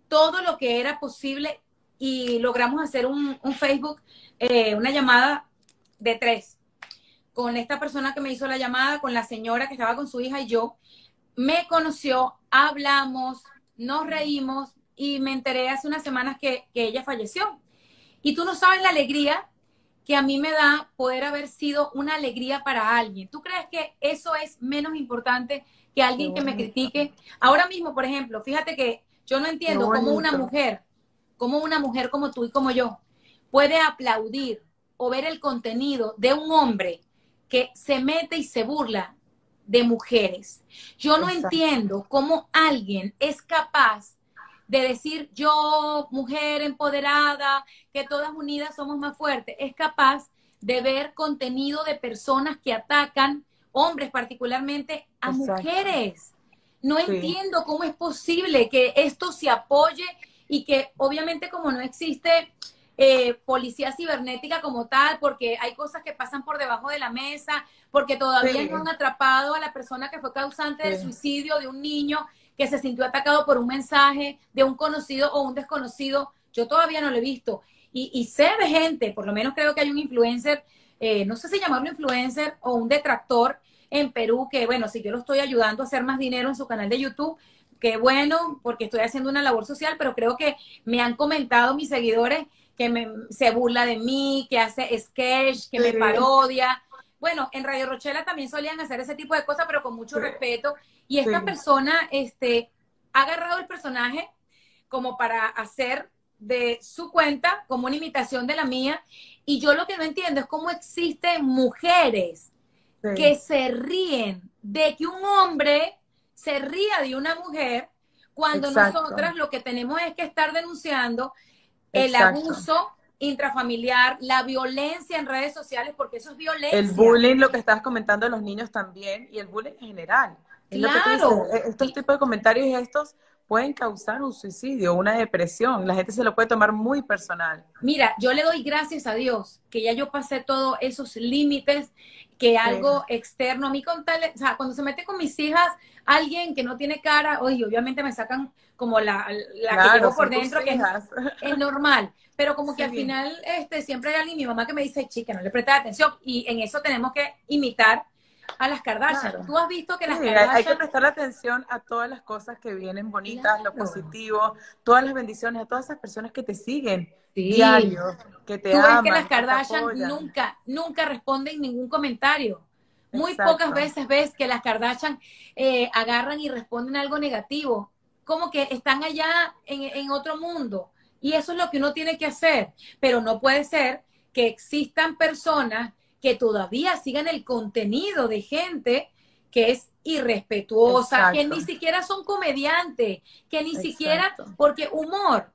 todo lo que era posible y logramos hacer un, Facebook, eh, una llamada de tres, con esta persona que me hizo la llamada, con la señora que estaba con su hija y yo. Me conoció, hablamos, nos reímos y me enteré hace unas semanas que, que ella falleció. Y tú no sabes la alegría que a mí me da poder haber sido una alegría para alguien. ¿Tú crees que eso es menos importante que alguien que me critique? Ahora mismo, por ejemplo, fíjate que yo no entiendo cómo una mujer, como una mujer como tú y como yo, puede aplaudir o ver el contenido de un hombre que se mete y se burla de mujeres. Yo no entiendo cómo alguien es capaz de decir yo, mujer empoderada, que todas unidas somos más fuertes, es capaz de ver contenido de personas que atacan, hombres particularmente, a mujeres. No entiendo cómo es posible que esto se apoye y que obviamente como no existe eh, policía cibernética como tal, porque hay cosas que pasan por debajo de la mesa, porque todavía no han atrapado a la persona que fue causante del suicidio de un niño que se sintió atacado por un mensaje de un conocido o un desconocido. Yo todavía no lo he visto. Y, sé de gente, por lo menos creo que hay un influencer, eh, no sé si llamarlo influencer o un detractor en Perú, que bueno, si yo lo estoy ayudando a hacer más dinero en su canal de YouTube, qué bueno, porque estoy haciendo una labor social, pero creo que me han comentado mis seguidores que me, se burla de mí, que hace sketch, que me parodia. Bueno, en Radio Rochela también solían hacer ese tipo de cosas, pero con mucho respeto. Y esta persona este, ha agarrado el personaje como para hacer de su cuenta como una imitación de la mía. Y yo lo que no entiendo es cómo existen mujeres que se ríen de que un hombre se ría de una mujer cuando nosotras lo que tenemos es que estar denunciando el abuso intrafamiliar, la violencia en redes sociales, porque eso es violencia. El bullying, lo que estás comentando de los niños también, y el bullying en general. Claro. E, estos tipos de comentarios y estos pueden causar un suicidio, una depresión. La gente se lo puede tomar muy personal. Mira, yo le doy gracias a Dios que ya yo pasé todos esos límites, que algo externo a mí contarle, o sea, cuando se mete con mis hijas, alguien que no tiene cara, oye, obviamente me sacan como la, la que llevo por dentro, que es, normal. Pero como que al final este, siempre hay alguien, mi mamá que me dice, chica, no le presta atención. Y en eso tenemos que imitar a las Kardashian. Tú has visto que las Kardashian... Hay que prestar atención a todas las cosas que vienen bonitas, lo positivo, todas las bendiciones, a todas esas personas que te siguen diario, que te Tú ves que las Kardashian nunca, nunca responden ningún comentario. Muy pocas veces ves que las Kardashian eh, agarran y responden algo negativo, como que están allá en, en otro mundo. Y eso es lo que uno tiene que hacer. Pero no puede ser que existan personas que todavía sigan el contenido de gente que es irrespetuosa, que ni siquiera son comediantes, que ni siquiera, porque humor,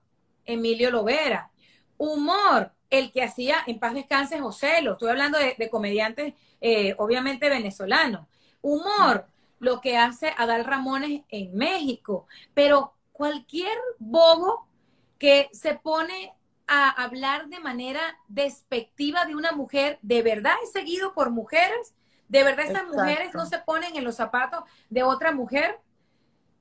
Emilio Lovera, humor, el que hacía en paz descanse José, lo estoy hablando de, comediantes, eh, obviamente venezolanos, humor, lo que hace Adal Ramones en México, pero cualquier bobo que se pone a hablar de manera despectiva de una mujer, de verdad es seguido por mujeres, de verdad esas mujeres no se ponen en los zapatos de otra mujer.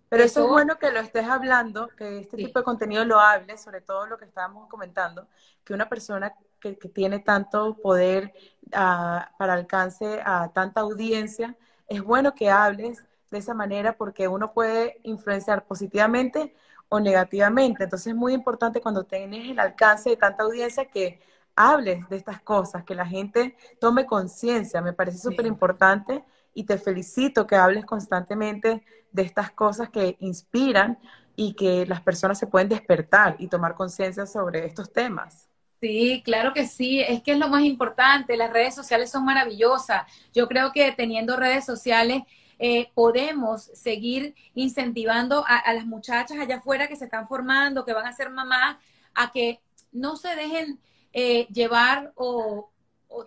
Pero eso, es bueno que lo estés hablando, que este tipo de contenido lo hables, sobre todo lo que estábamos comentando, que una persona que, tiene tanto poder ah, para alcance a tanta audiencia, es bueno que hables de esa manera porque uno puede influenciar positivamente o negativamente. Entonces es muy importante cuando tienes el alcance de tanta audiencia que hables de estas cosas, que la gente tome conciencia. Me parece súper importante y te felicito que hables constantemente de estas cosas que inspiran y que las personas se pueden despertar y tomar conciencia sobre estos temas. Sí, claro que sí, es que es lo más importante, las redes sociales son maravillosas. Yo creo que teniendo redes sociales eh, podemos seguir incentivando a, las muchachas allá afuera que se están formando, que van a ser mamás, a que no se dejen eh, llevar o,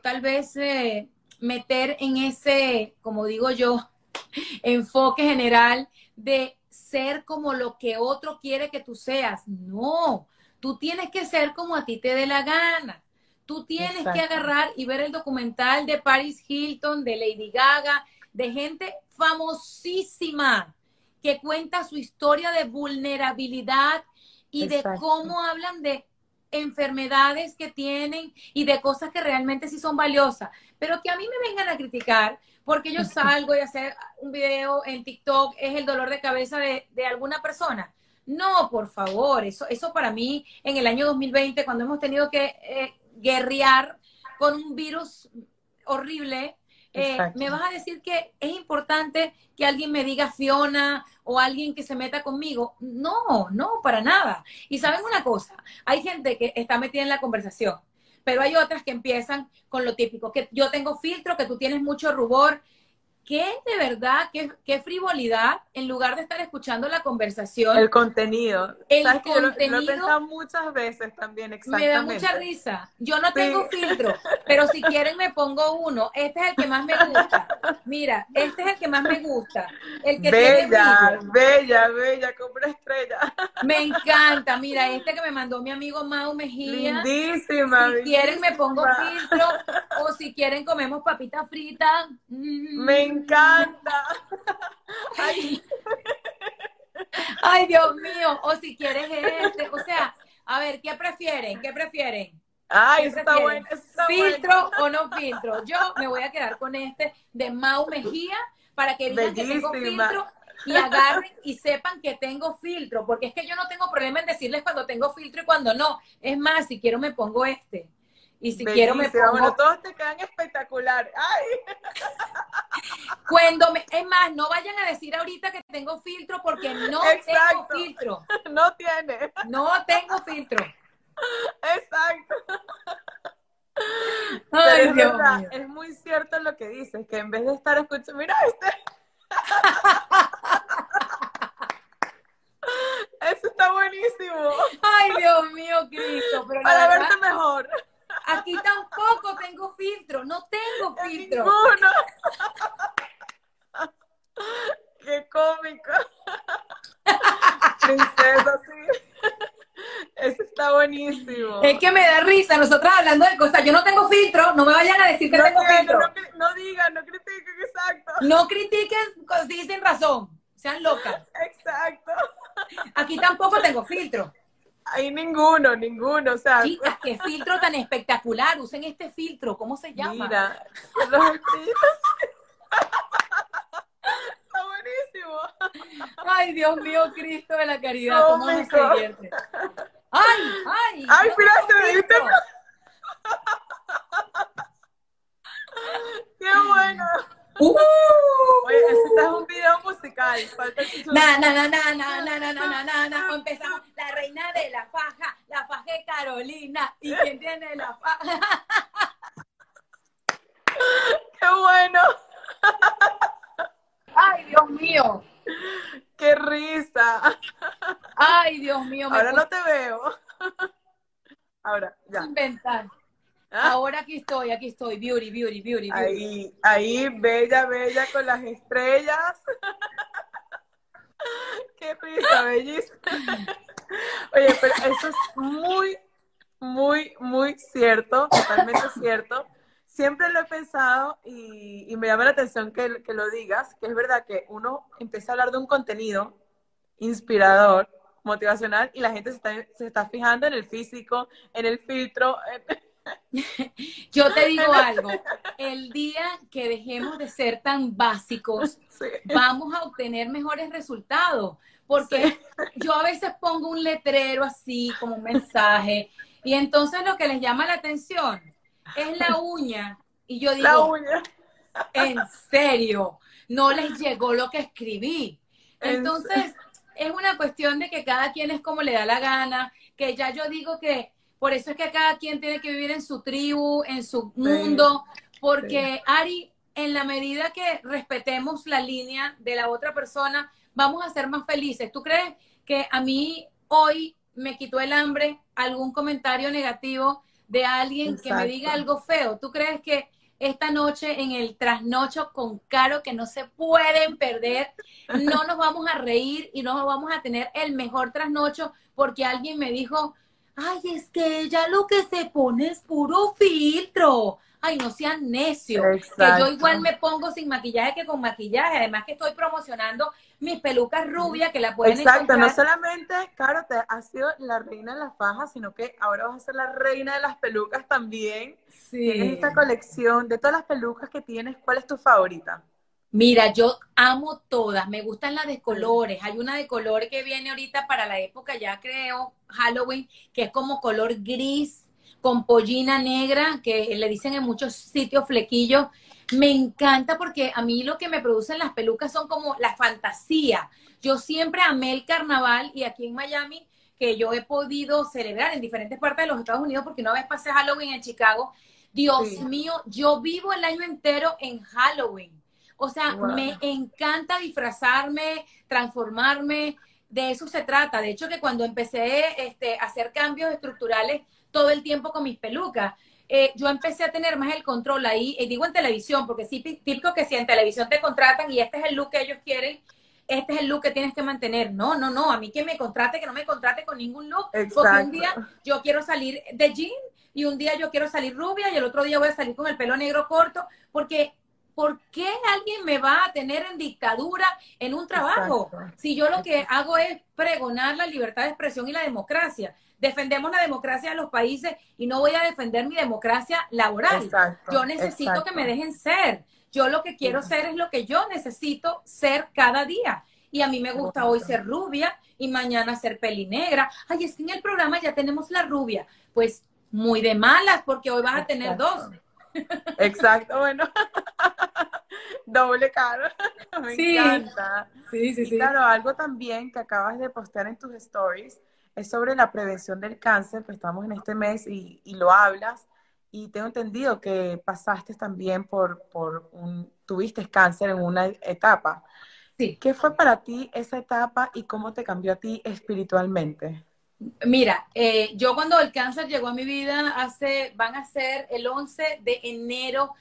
tal vez eh, meter en ese, como digo yo, enfoque general de ser como lo que otro quiere que tú seas. No, tú tienes que ser como a ti te dé la gana. Tú tienes que agarrar y ver el documental de Paris Hilton, de Lady Gaga, de gente famosísima que cuenta su historia de vulnerabilidad y de cómo hablan de enfermedades que tienen y de cosas que realmente sí son valiosas. Pero que a mí me vengan a criticar porque yo salgo y hacer un video en TikTok es el dolor de cabeza de, alguna persona. No, por favor, eso, eso para mí en el año 2020, cuando hemos tenido que eh, guerrear con un virus horrible, eh, me vas a decir que es importante que alguien me diga Fiona o alguien que se meta conmigo. No, no, para nada. Y saben una cosa, hay gente que está metida en la conversación, pero hay otras que empiezan con lo típico, que yo tengo filtro, que tú tienes mucho rubor, qué de verdad, qué, qué, frivolidad, en lugar de estar escuchando la conversación. El contenido. El contenido. lo, he pensado muchas veces también, exactamente. Me da mucha risa. Yo no tengo filtro, pero si quieren me pongo uno. Este es el que más me gusta. Mira, este es el que más me gusta. El que bella, bella, bella, como una estrella. Me encanta. Mira, este que me mandó mi amigo Mau Mejía. Lindísima. Si quieren me pongo filtro o si quieren comemos papitas fritas. Me encanta. Ay. Ay, Dios mío. O si quieres este. O sea, a ver, ¿qué prefieren? ¿Qué prefieren? Ay, está bueno. ¿Filtro o no filtro? Yo me voy a quedar con este de Mau Mejía para que digan que tengo filtro y agarren y sepan que tengo filtro, porque es que yo no tengo problema en decirles cuando tengo filtro y cuando no. Es más, si quiero me pongo este. Y si quiero me pongo... Bueno, todos te quedan espectacular. ¡Ay! Cuando me... Es más, no vayan a decir ahorita que tengo filtro porque no tengo filtro. No tiene. No tengo filtro. Exacto. Ay, Dios mío. es muy cierto lo que dices, que en vez de estar escuchando, mira este. Eso está buenísimo. Ay, Dios mío, Cristo. Para verte mejor. Aquí tampoco tengo filtro, no tengo filtro. Ninguno. Qué cómico. Princesa, sí. Eso está buenísimo. Es que me da risa, nosotros hablando de cosas. Yo no tengo filtro, no me vayan a decir que tengo filtro. No, digan, no critiquen, exacto. No critiquen, dicen razón. Sean locas. Exacto. Aquí tampoco tengo filtro. Ninguno, ninguno, o sea. Chicas, qué filtro tan espectacular. Usen este filtro, ¿cómo se llama? Mira, los Está buenísimo. Ay, Dios mío, Cristo de la caridad, cómo no se divierte. Ay, ay. Ay, mira, se viste. Qué bueno. Uh, Oye, ese es un video musical. Na, na, na, na, na, na, na, na, na, na, Empezamos. La reina de la faja, la faja de Carolina. ¿Y quién tiene la faja? ¡Qué bueno! ¡Ay, Dios mío! ¡Qué risa! ¡Ay, Dios mío! Ahora no te veo. Ahora, ya. Inventar. ¿Ah? Ahora aquí estoy, aquí estoy. Beauty, beauty, beauty, Ahí, ahí, bella, bella, con las estrellas. ¡Qué risa, bellísima! Oye, pero eso es muy, muy, muy cierto, totalmente cierto siempre lo he pensado y, me llama la atención que, que, lo digas, que es verdad que uno empieza a hablar de un contenido inspirador, motivacional, y la gente se está, se está fijando en el físico, en el filtro. Yo te digo algo, el día que dejemos de ser tan básicos, vamos a obtener mejores resultados, porque yo a veces pongo un letrero así como un mensaje, y entonces lo que les llama la atención es la uña. Y yo digo, la uña. en serio, no les llegó lo que escribí. Entonces, es una cuestión de que cada quien es como le da la gana, que ya yo digo que por eso es que cada quien tiene que vivir en su tribu, en su mundo, porque Ari, en la medida que respetemos la línea de la otra persona, vamos a ser más felices. ¿Tú crees que a mí hoy me quitó el hambre algún comentario negativo de alguien que me diga algo feo. ¿Tú crees que esta noche en el trasnocho con Caro, que no se pueden perder, no nos vamos a reír y no vamos a tener el mejor trasnocho porque alguien me dijo, ay, es que ella lo que se pone es puro filtro ay, no sean necios, que yo igual me pongo sin maquillaje que con maquillaje, además que estoy promocionando mis pelucas rubias que la pueden Exacto, no solamente, claro, te has sido la reina de las fajas, sino que ahora vas a ser la reina de las pelucas también. Sí. Tienes esta colección, de todas las pelucas que tienes, ¿cuál es tu favorita? Mira, yo amo todas, me gustan las de colores. Hay una de color que viene ahorita para la época, ya creo, Halloween, que es como color gris con pollina negra, que le dicen en muchos sitios flequillos. Me encanta porque a mí lo que me producen las pelucas son como la fantasía. Yo siempre amé el carnaval y aquí en Miami, que yo he podido celebrar en diferentes partes de los Estados Unidos, porque una vez pasé Halloween en Chicago. Dios mío, yo vivo el año entero en Halloween. O sea, me encanta disfrazarme, transformarme. De eso se trata. De hecho, que cuando empecé este, a hacer cambios estructurales todo el tiempo con mis pelucas. Eh, yo empecé a tener más el control ahí, y digo en televisión, porque sí, típico que si en televisión te contratan y este es el look que ellos quieren, este es el look que tienes que mantener. No, no, no, a mí que me contrate, que no me contrate con ningún look, porque un día yo quiero salir de jean y un día yo quiero salir rubia y el otro día voy a salir con el pelo negro corto, porque ¿por qué alguien me va a tener en dictadura en un trabajo? Si yo lo que hago es pregonar la libertad de expresión y la democracia defendemos la democracia de los países y no voy a defender mi democracia laboral. yo necesito que me dejen ser. Yo lo que quiero ser es lo que yo necesito ser cada día. Y a mí me gusta hoy ser rubia y mañana ser pelinegra. Ay, es que en el programa ya tenemos la rubia. Pues muy de malas porque hoy vas a tener dos. Exacto, bueno. Doble cara. Me encanta. Sí, sí, sí. Claro, algo también que acabas de postear en tus stories es sobre la prevención del cáncer, pues estamos en este mes y, lo hablas, y tengo entendido que pasaste también por, por un, tuviste cáncer en una etapa. Sí. ¿Qué fue para ti esa etapa y cómo te cambió a ti espiritualmente? Mira, eh, yo cuando el cáncer llegó a mi vida, hace, van a ser el 11 de enero,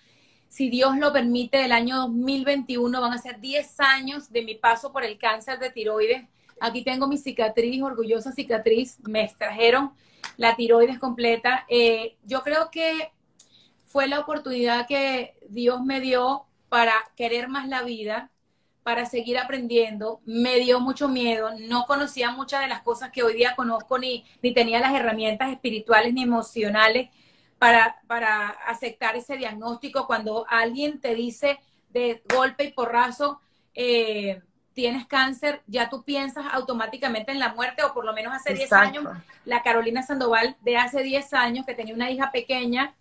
si Dios lo permite, del año 2021, van a ser 10 años de mi paso por el cáncer de tiroides. Aquí tengo mi cicatriz, orgullosa cicatriz. Me extrajeron la tiroides completa. Eh, yo creo que fue la oportunidad que Dios me dio para querer más la vida, para seguir aprendiendo. Me dio mucho miedo. No conocía muchas de las cosas que hoy día conozco, ni, ni tenía las herramientas espirituales ni emocionales para, para aceptar ese diagnóstico. Cuando alguien te dice de golpe y porrazo, eh, tienes cáncer, ya tú piensas automáticamente en la muerte, o por lo menos hace 10 años, la Carolina Sandoval de hace 10 años, que tenía una hija pequeña,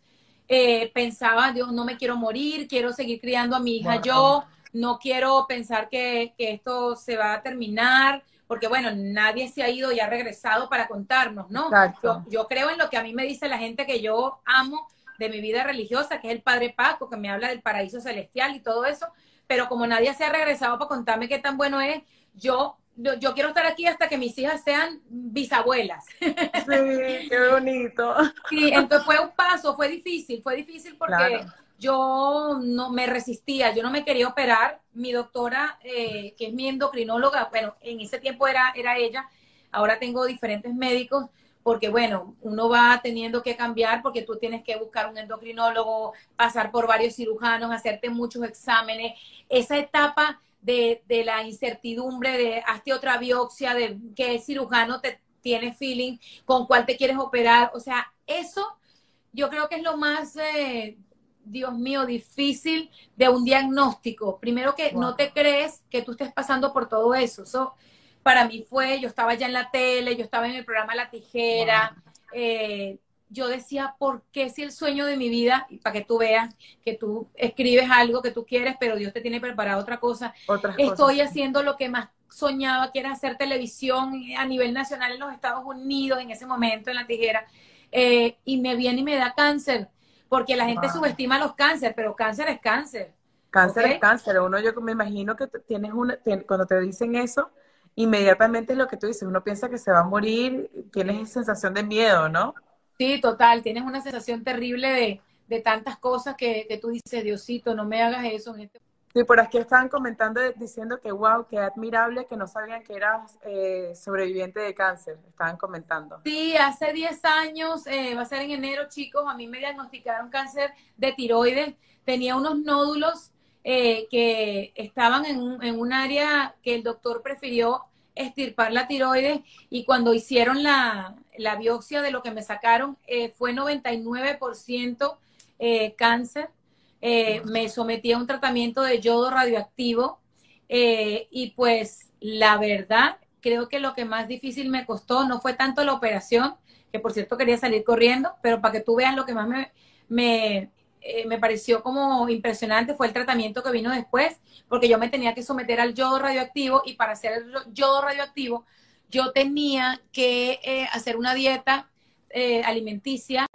eh, pensaba, Dios, no me quiero morir, quiero seguir criando a mi hija yo, no quiero pensar que, que, esto se va a terminar, porque bueno, nadie se ha ido y ha regresado para contarnos, ¿no? Yo, yo, creo en lo que a mí me dice la gente que yo amo de mi vida religiosa, que es el Padre Paco, que me habla del paraíso celestial y todo eso, pero como nadie se ha regresado para contarme qué tan bueno es, yo yo, quiero estar aquí hasta que mis hijas sean bisabuelas. Sí, qué bonito. Sí, entonces fue un paso, fue difícil, fue difícil porque yo no me resistía, yo no me quería operar. Mi doctora, eh, que es mi endocrinóloga, bueno, en ese tiempo era, era ella, ahora tengo diferentes médicos, porque bueno, uno va teniendo que cambiar porque tú tienes que buscar un endocrinólogo, pasar por varios cirujanos, hacerte muchos exámenes. Esa etapa de, de la incertidumbre de hazte otra biopsia, de qué cirujano te tiene feeling, con cuál te quieres operar. O sea, eso yo creo que es lo más, eh, Dios mío, difícil de un diagnóstico. Primero que no te crees que tú estés pasando por todo eso. Eso para mí fue, yo estaba ya en la tele, yo estaba en el programa La Tijera. Eh, yo decía, ¿por qué si el sueño de mi vida, para que tú veas que tú escribes algo que tú quieres, pero Dios te tiene preparado otra cosa, estoy haciendo lo que más soñaba, que era hacer televisión a nivel nacional en los Estados Unidos en ese momento, en la tijera, eh, y me viene y me da cáncer, porque la gente subestima los cánceres, pero cáncer es cáncer. Cáncer es cáncer. Uno, yo me imagino que tienes una, cuando te dicen eso, inmediatamente es lo que tú dices, uno piensa que se va a morir, tienes sensación de miedo, ¿no? Sí, total, tienes una sensación terrible de, de tantas cosas que, que, tú dices, Diosito, no me hagas eso. En este... Sí, por aquí estaban comentando, diciendo que wow, qué admirable que no sabían que eras eh, sobreviviente de cáncer, estaban comentando. Sí, hace 10 años, eh, va a ser en enero, chicos, a mí me diagnosticaron cáncer de tiroides, tenía unos nódulos eh, que estaban en un, en un área que el doctor prefirió estirpar la tiroides y cuando hicieron la, la biopsia de lo que me sacaron eh, fue 99% eh, cáncer. Eh, me sometí a un tratamiento de yodo radioactivo y pues la verdad creo que lo que más difícil me costó no fue tanto la operación, que por cierto quería salir corriendo, pero para que tú veas lo que más me, me, me pareció como impresionante fue el tratamiento que vino después, porque yo me tenía que someter al yodo radioactivo y para hacer el yodo radioactivo yo tenía que eh, hacer una dieta eh, alimenticia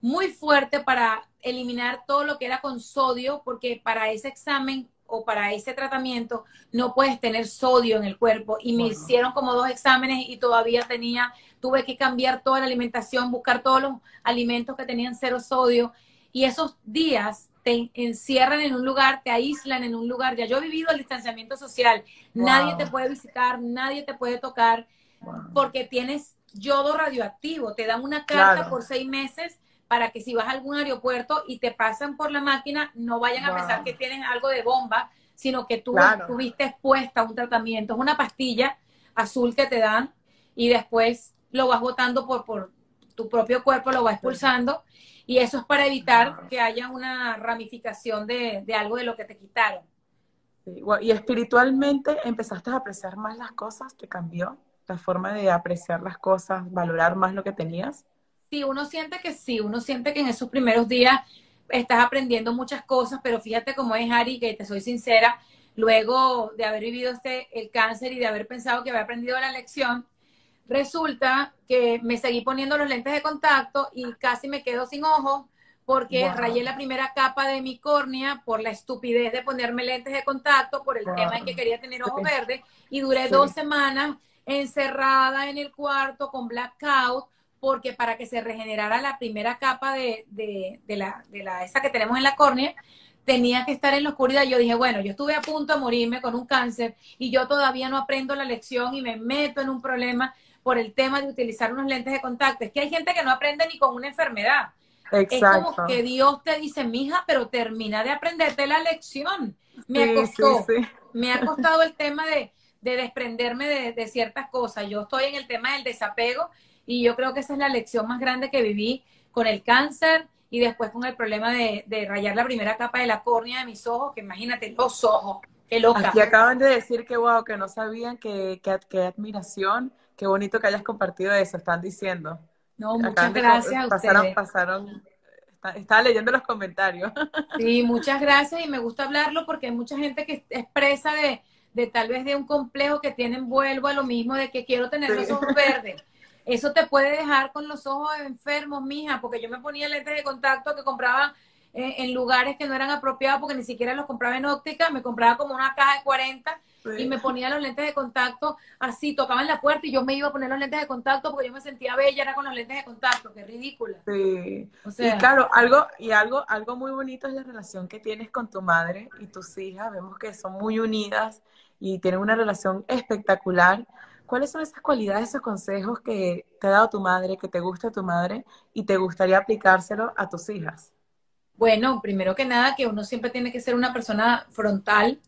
muy fuerte para eliminar todo lo que era con sodio, porque para ese examen o para ese tratamiento no puedes tener sodio en el cuerpo. Y me hicieron como dos exámenes y todavía tenía, tuve que cambiar toda la alimentación, buscar todos los alimentos que tenían cero sodio. Y esos días te encierran en un lugar, te aíslan en un lugar. Ya yo he vivido el distanciamiento social. Nadie te puede visitar, nadie te puede tocar, porque tienes yodo radioactivo. Te dan una carta por seis meses para que si vas a algún aeropuerto y te pasan por la máquina, no vayan a pensar que tienes algo de bomba, sino que tú estuviste expuesta a un tratamiento. Es una pastilla azul que te dan y después lo vas botando por, por tu propio cuerpo, lo vas expulsando y eso es para evitar que haya una ramificación de, de algo de lo que te quitaron. y espiritualmente empezaste a apreciar más las cosas, ¿te cambió la forma de apreciar las cosas, valorar más lo que tenías? Sí, uno siente que sí, uno siente que en esos primeros días estás aprendiendo muchas cosas, pero fíjate cómo es Ari, que te soy sincera, luego de haber vivido este, el cáncer y de haber pensado que había aprendido la lección, Resulta que me seguí poniendo los lentes de contacto y casi me quedo sin ojos porque rayé la primera capa de mi córnea por la estupidez de ponerme lentes de contacto, por el tema en que quería tener ojos verdes, y duré dos semanas encerrada en el cuarto con blackout, porque para que se regenerara la primera capa de, de, de, la, de la, esa que tenemos en la córnea, tenía que estar en la oscuridad. Yo dije, bueno, yo estuve a punto de morirme con un cáncer y yo todavía no aprendo la lección y me meto en un problema por el tema de utilizar unos lentes de contacto. Es que hay gente que no aprende ni con una enfermedad. Exacto. Es como que Dios te dice, mija, pero termina de aprenderte la lección. Me costado, me ha costado el tema de, desprenderme de, ciertas cosas. Yo estoy en el tema del desapego y yo creo que esa es la lección más grande que viví con el cáncer y después con el problema de, rayar la primera capa de la córnea de mis ojos, que imagínate, los ojos, qué loca. Aquí acaban de decir que wow, que no sabían que, que admiración Qué bonito que hayas compartido eso, están diciendo. No, muchas gracias a pasaron, Pasaron, Estaba leyendo los comentarios. Sí, muchas gracias y me gusta hablarlo porque hay mucha gente que expresa de, de tal vez de un complejo que tienen, vuelvo a lo mismo, de que quiero tener los ojos verdes. Eso te puede dejar con los ojos enfermos, mija, porque yo me ponía lentes de contacto que compraba eh, en lugares que no eran apropiados porque ni siquiera los compraba en óptica, me compraba como una caja de 40 y me ponía los lentes de contacto así, tocaban la puerta y yo me iba a poner los lentes de contacto porque yo me sentía bella, era con los lentes de contacto, qué ridícula. Sí. y claro, algo, y algo, algo muy bonito es la relación que tienes con tu madre y tus hijas, vemos que son muy unidas y tienen una relación espectacular. ¿Cuáles son esas cualidades, esos consejos que te ha dado tu madre, que te gusta tu madre y te gustaría aplicárselo a tus hijas? Bueno, primero que nada, que uno siempre tiene que ser una persona frontal,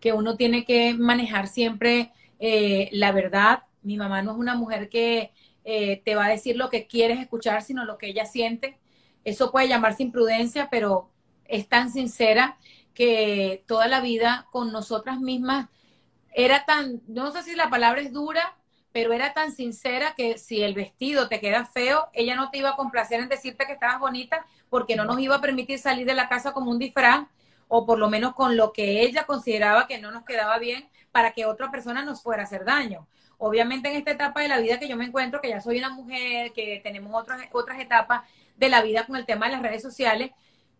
que uno tiene que manejar siempre eh, la verdad. Mi mamá no es una mujer que eh, te va a decir lo que quieres escuchar, sino lo que ella siente. Eso puede llamarse imprudencia, pero es tan sincera que toda la vida con nosotras mismas era tan, no sé si la palabra es dura, pero era tan sincera que si el vestido te queda feo, ella no te iba a complacer en decirte que estabas bonita porque no nos iba a permitir salir de la casa como un disfraz o por lo menos con lo que ella consideraba que no nos quedaba bien para que otra persona nos fuera a hacer daño. Obviamente en esta etapa de la vida que yo me encuentro, que ya soy una mujer, que tenemos otras, otras etapas de la vida con el tema de las redes sociales,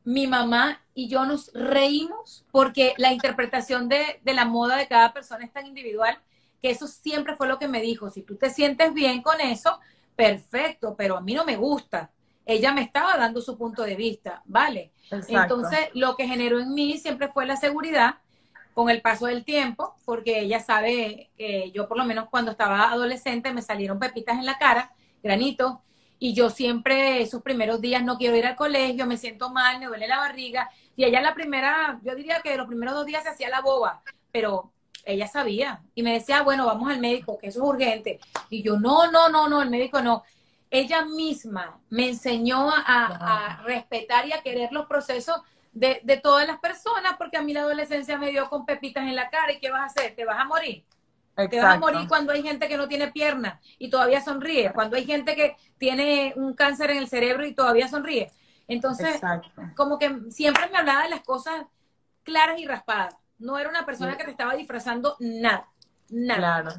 mi mamá y yo nos reímos porque la interpretación de, la moda de cada persona es tan individual que eso siempre fue lo que me dijo. Si tú te sientes bien con eso, perfecto, pero a mí no me gusta. Ella me estaba dando su punto de vista, ¿vale? Entonces, lo que generó en mí siempre fue la seguridad con el paso del tiempo, porque ella sabe que yo por lo menos cuando estaba adolescente me salieron pepitas en la cara, granitos, y yo siempre esos primeros días no quiero ir al colegio, me siento mal, me duele la barriga. Y ella la primera, yo diría que los primeros dos días se hacía la boba, pero ella sabía y me decía, bueno, vamos al médico, que eso es urgente. Y yo, no, no, no, no, el médico no. Ella misma me enseñó a, respetar y a querer los procesos de, de, todas las personas, porque a mí la adolescencia me dio con pepitas en la cara. ¿Y qué vas a hacer? ¿Te vas a morir? Te vas a morir cuando hay gente que no tiene piernas y todavía sonríe, cuando hay gente que tiene un cáncer en el cerebro y todavía sonríe. Entonces, como que siempre me hablaba de las cosas claras y raspadas. No era una persona que te estaba disfrazando nada, nada. Claro.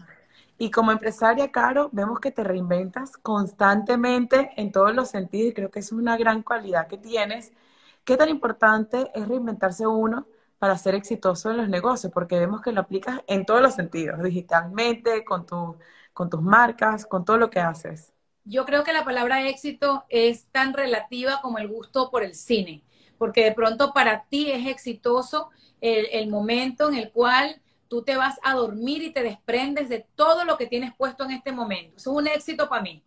Y como empresaria, Caro, vemos que te reinventas constantemente en todos los sentidos y creo que es una gran cualidad que tienes. ¿Qué tan importante es reinventarse uno para ser exitoso en los negocios, porque vemos que lo aplicas en todos los sentidos, digitalmente, con, tu, con tus marcas, con todo lo que haces. Yo creo que la palabra éxito es tan relativa como el gusto por el cine, porque de pronto para ti es exitoso el, el momento en el cual tú te vas a dormir y te desprendes de todo lo que tienes puesto en este momento. Eso es un éxito para mí.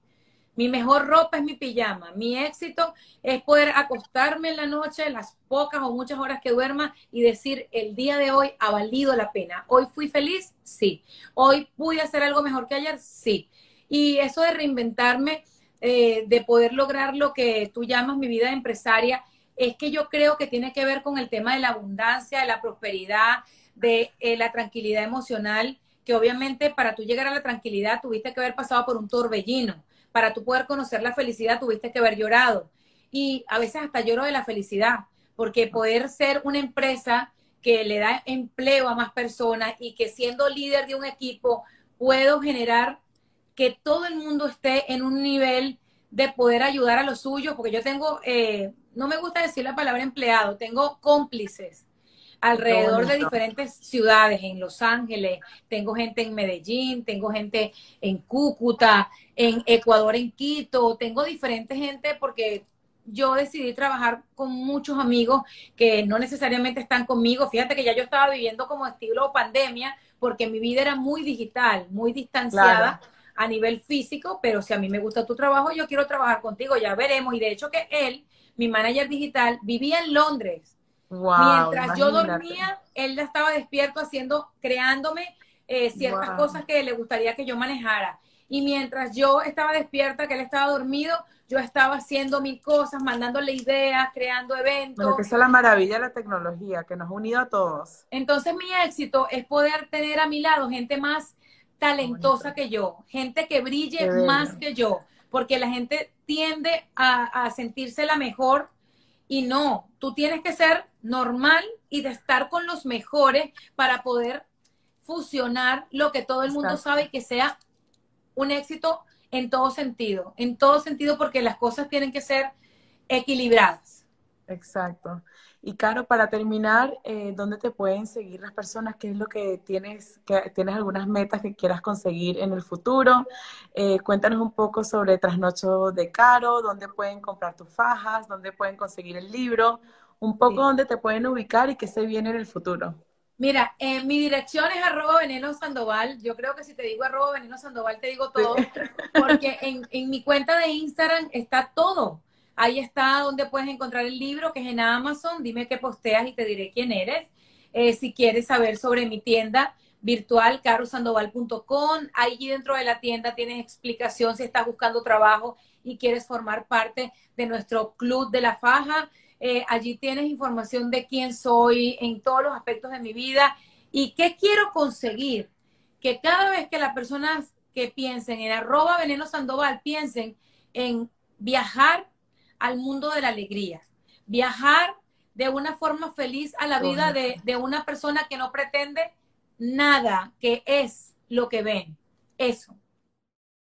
Mi mejor ropa es mi pijama. Mi éxito es poder acostarme en la noche, las pocas o muchas horas que duerma y decir, el día de hoy ha valido la pena. Hoy fui feliz, sí. Hoy pude hacer algo mejor que ayer, sí. Y eso de reinventarme, eh, de poder lograr lo que tú llamas mi vida empresaria, es que yo creo que tiene que ver con el tema de la abundancia, de la prosperidad, de eh, la tranquilidad emocional, que obviamente para tú llegar a la tranquilidad tuviste que haber pasado por un torbellino para tú poder conocer la felicidad tuviste que haber llorado. Y a veces hasta lloro de la felicidad, porque poder ser una empresa que le da empleo a más personas y que siendo líder de un equipo puedo generar que todo el mundo esté en un nivel de poder ayudar a los suyos, porque yo tengo, eh, no me gusta decir la palabra empleado, tengo cómplices alrededor de diferentes ciudades, en Los Ángeles, tengo gente en Medellín, tengo gente en Cúcuta, en Ecuador, en Quito, tengo diferente gente porque yo decidí trabajar con muchos amigos que no necesariamente están conmigo. Fíjate que ya yo estaba viviendo como estilo pandemia porque mi vida era muy digital, muy distanciada. a nivel físico, pero si a mí me gusta tu trabajo, yo quiero trabajar contigo, ya veremos. Y de hecho que él, mi manager digital, vivía en Londres Mientras yo dormía, él ya estaba despierto haciendo, creándome eh, ciertas cosas que le gustaría que yo manejara. Y mientras yo estaba despierta, que él estaba dormido, yo estaba haciendo mil cosas, mandándole ideas, creando eventos. Bueno, que esa es la maravilla de la tecnología, que nos ha unido a todos. Entonces mi éxito es poder tener a mi lado gente más talentosa que yo, gente que brille más que yo, porque la gente tiende a, a sentirse la mejor Y no, tú tienes que ser normal y de estar con los mejores para poder fusionar lo que todo el mundo sabe y que sea un éxito en todo sentido, en todo sentido porque las cosas tienen que ser equilibradas. Exacto. Y Caro, para terminar, eh, ¿dónde te pueden seguir las personas? ¿Qué es lo que tienes? Que, ¿Tienes algunas metas que quieras conseguir en el futuro? Eh, cuéntanos un poco sobre Trasnocho de Caro, dónde pueden comprar tus fajas, dónde pueden conseguir el libro, un poco dónde te pueden ubicar y qué se viene en el futuro. Mira, eh, mi dirección es arroba veneno sandoval. Yo creo que si te digo arroba veneno sandoval te digo todo, porque en, en mi cuenta de Instagram está todo. Ahí está donde puedes encontrar el libro, que es en Amazon. Dime qué posteas y te diré quién eres. Eh, si quieres saber sobre mi tienda virtual, carosandoval.com, allí dentro de la tienda tienes explicación si estás buscando trabajo y quieres formar parte de nuestro club de la faja. Eh, allí tienes información de quién soy en todos los aspectos de mi vida y qué quiero conseguir. Que cada vez que las personas que piensen en arroba veneno sandoval piensen en viajar al mundo de la alegría, viajar de una forma feliz a la vida de, de una persona que no pretende nada, que es lo que ven. Eso.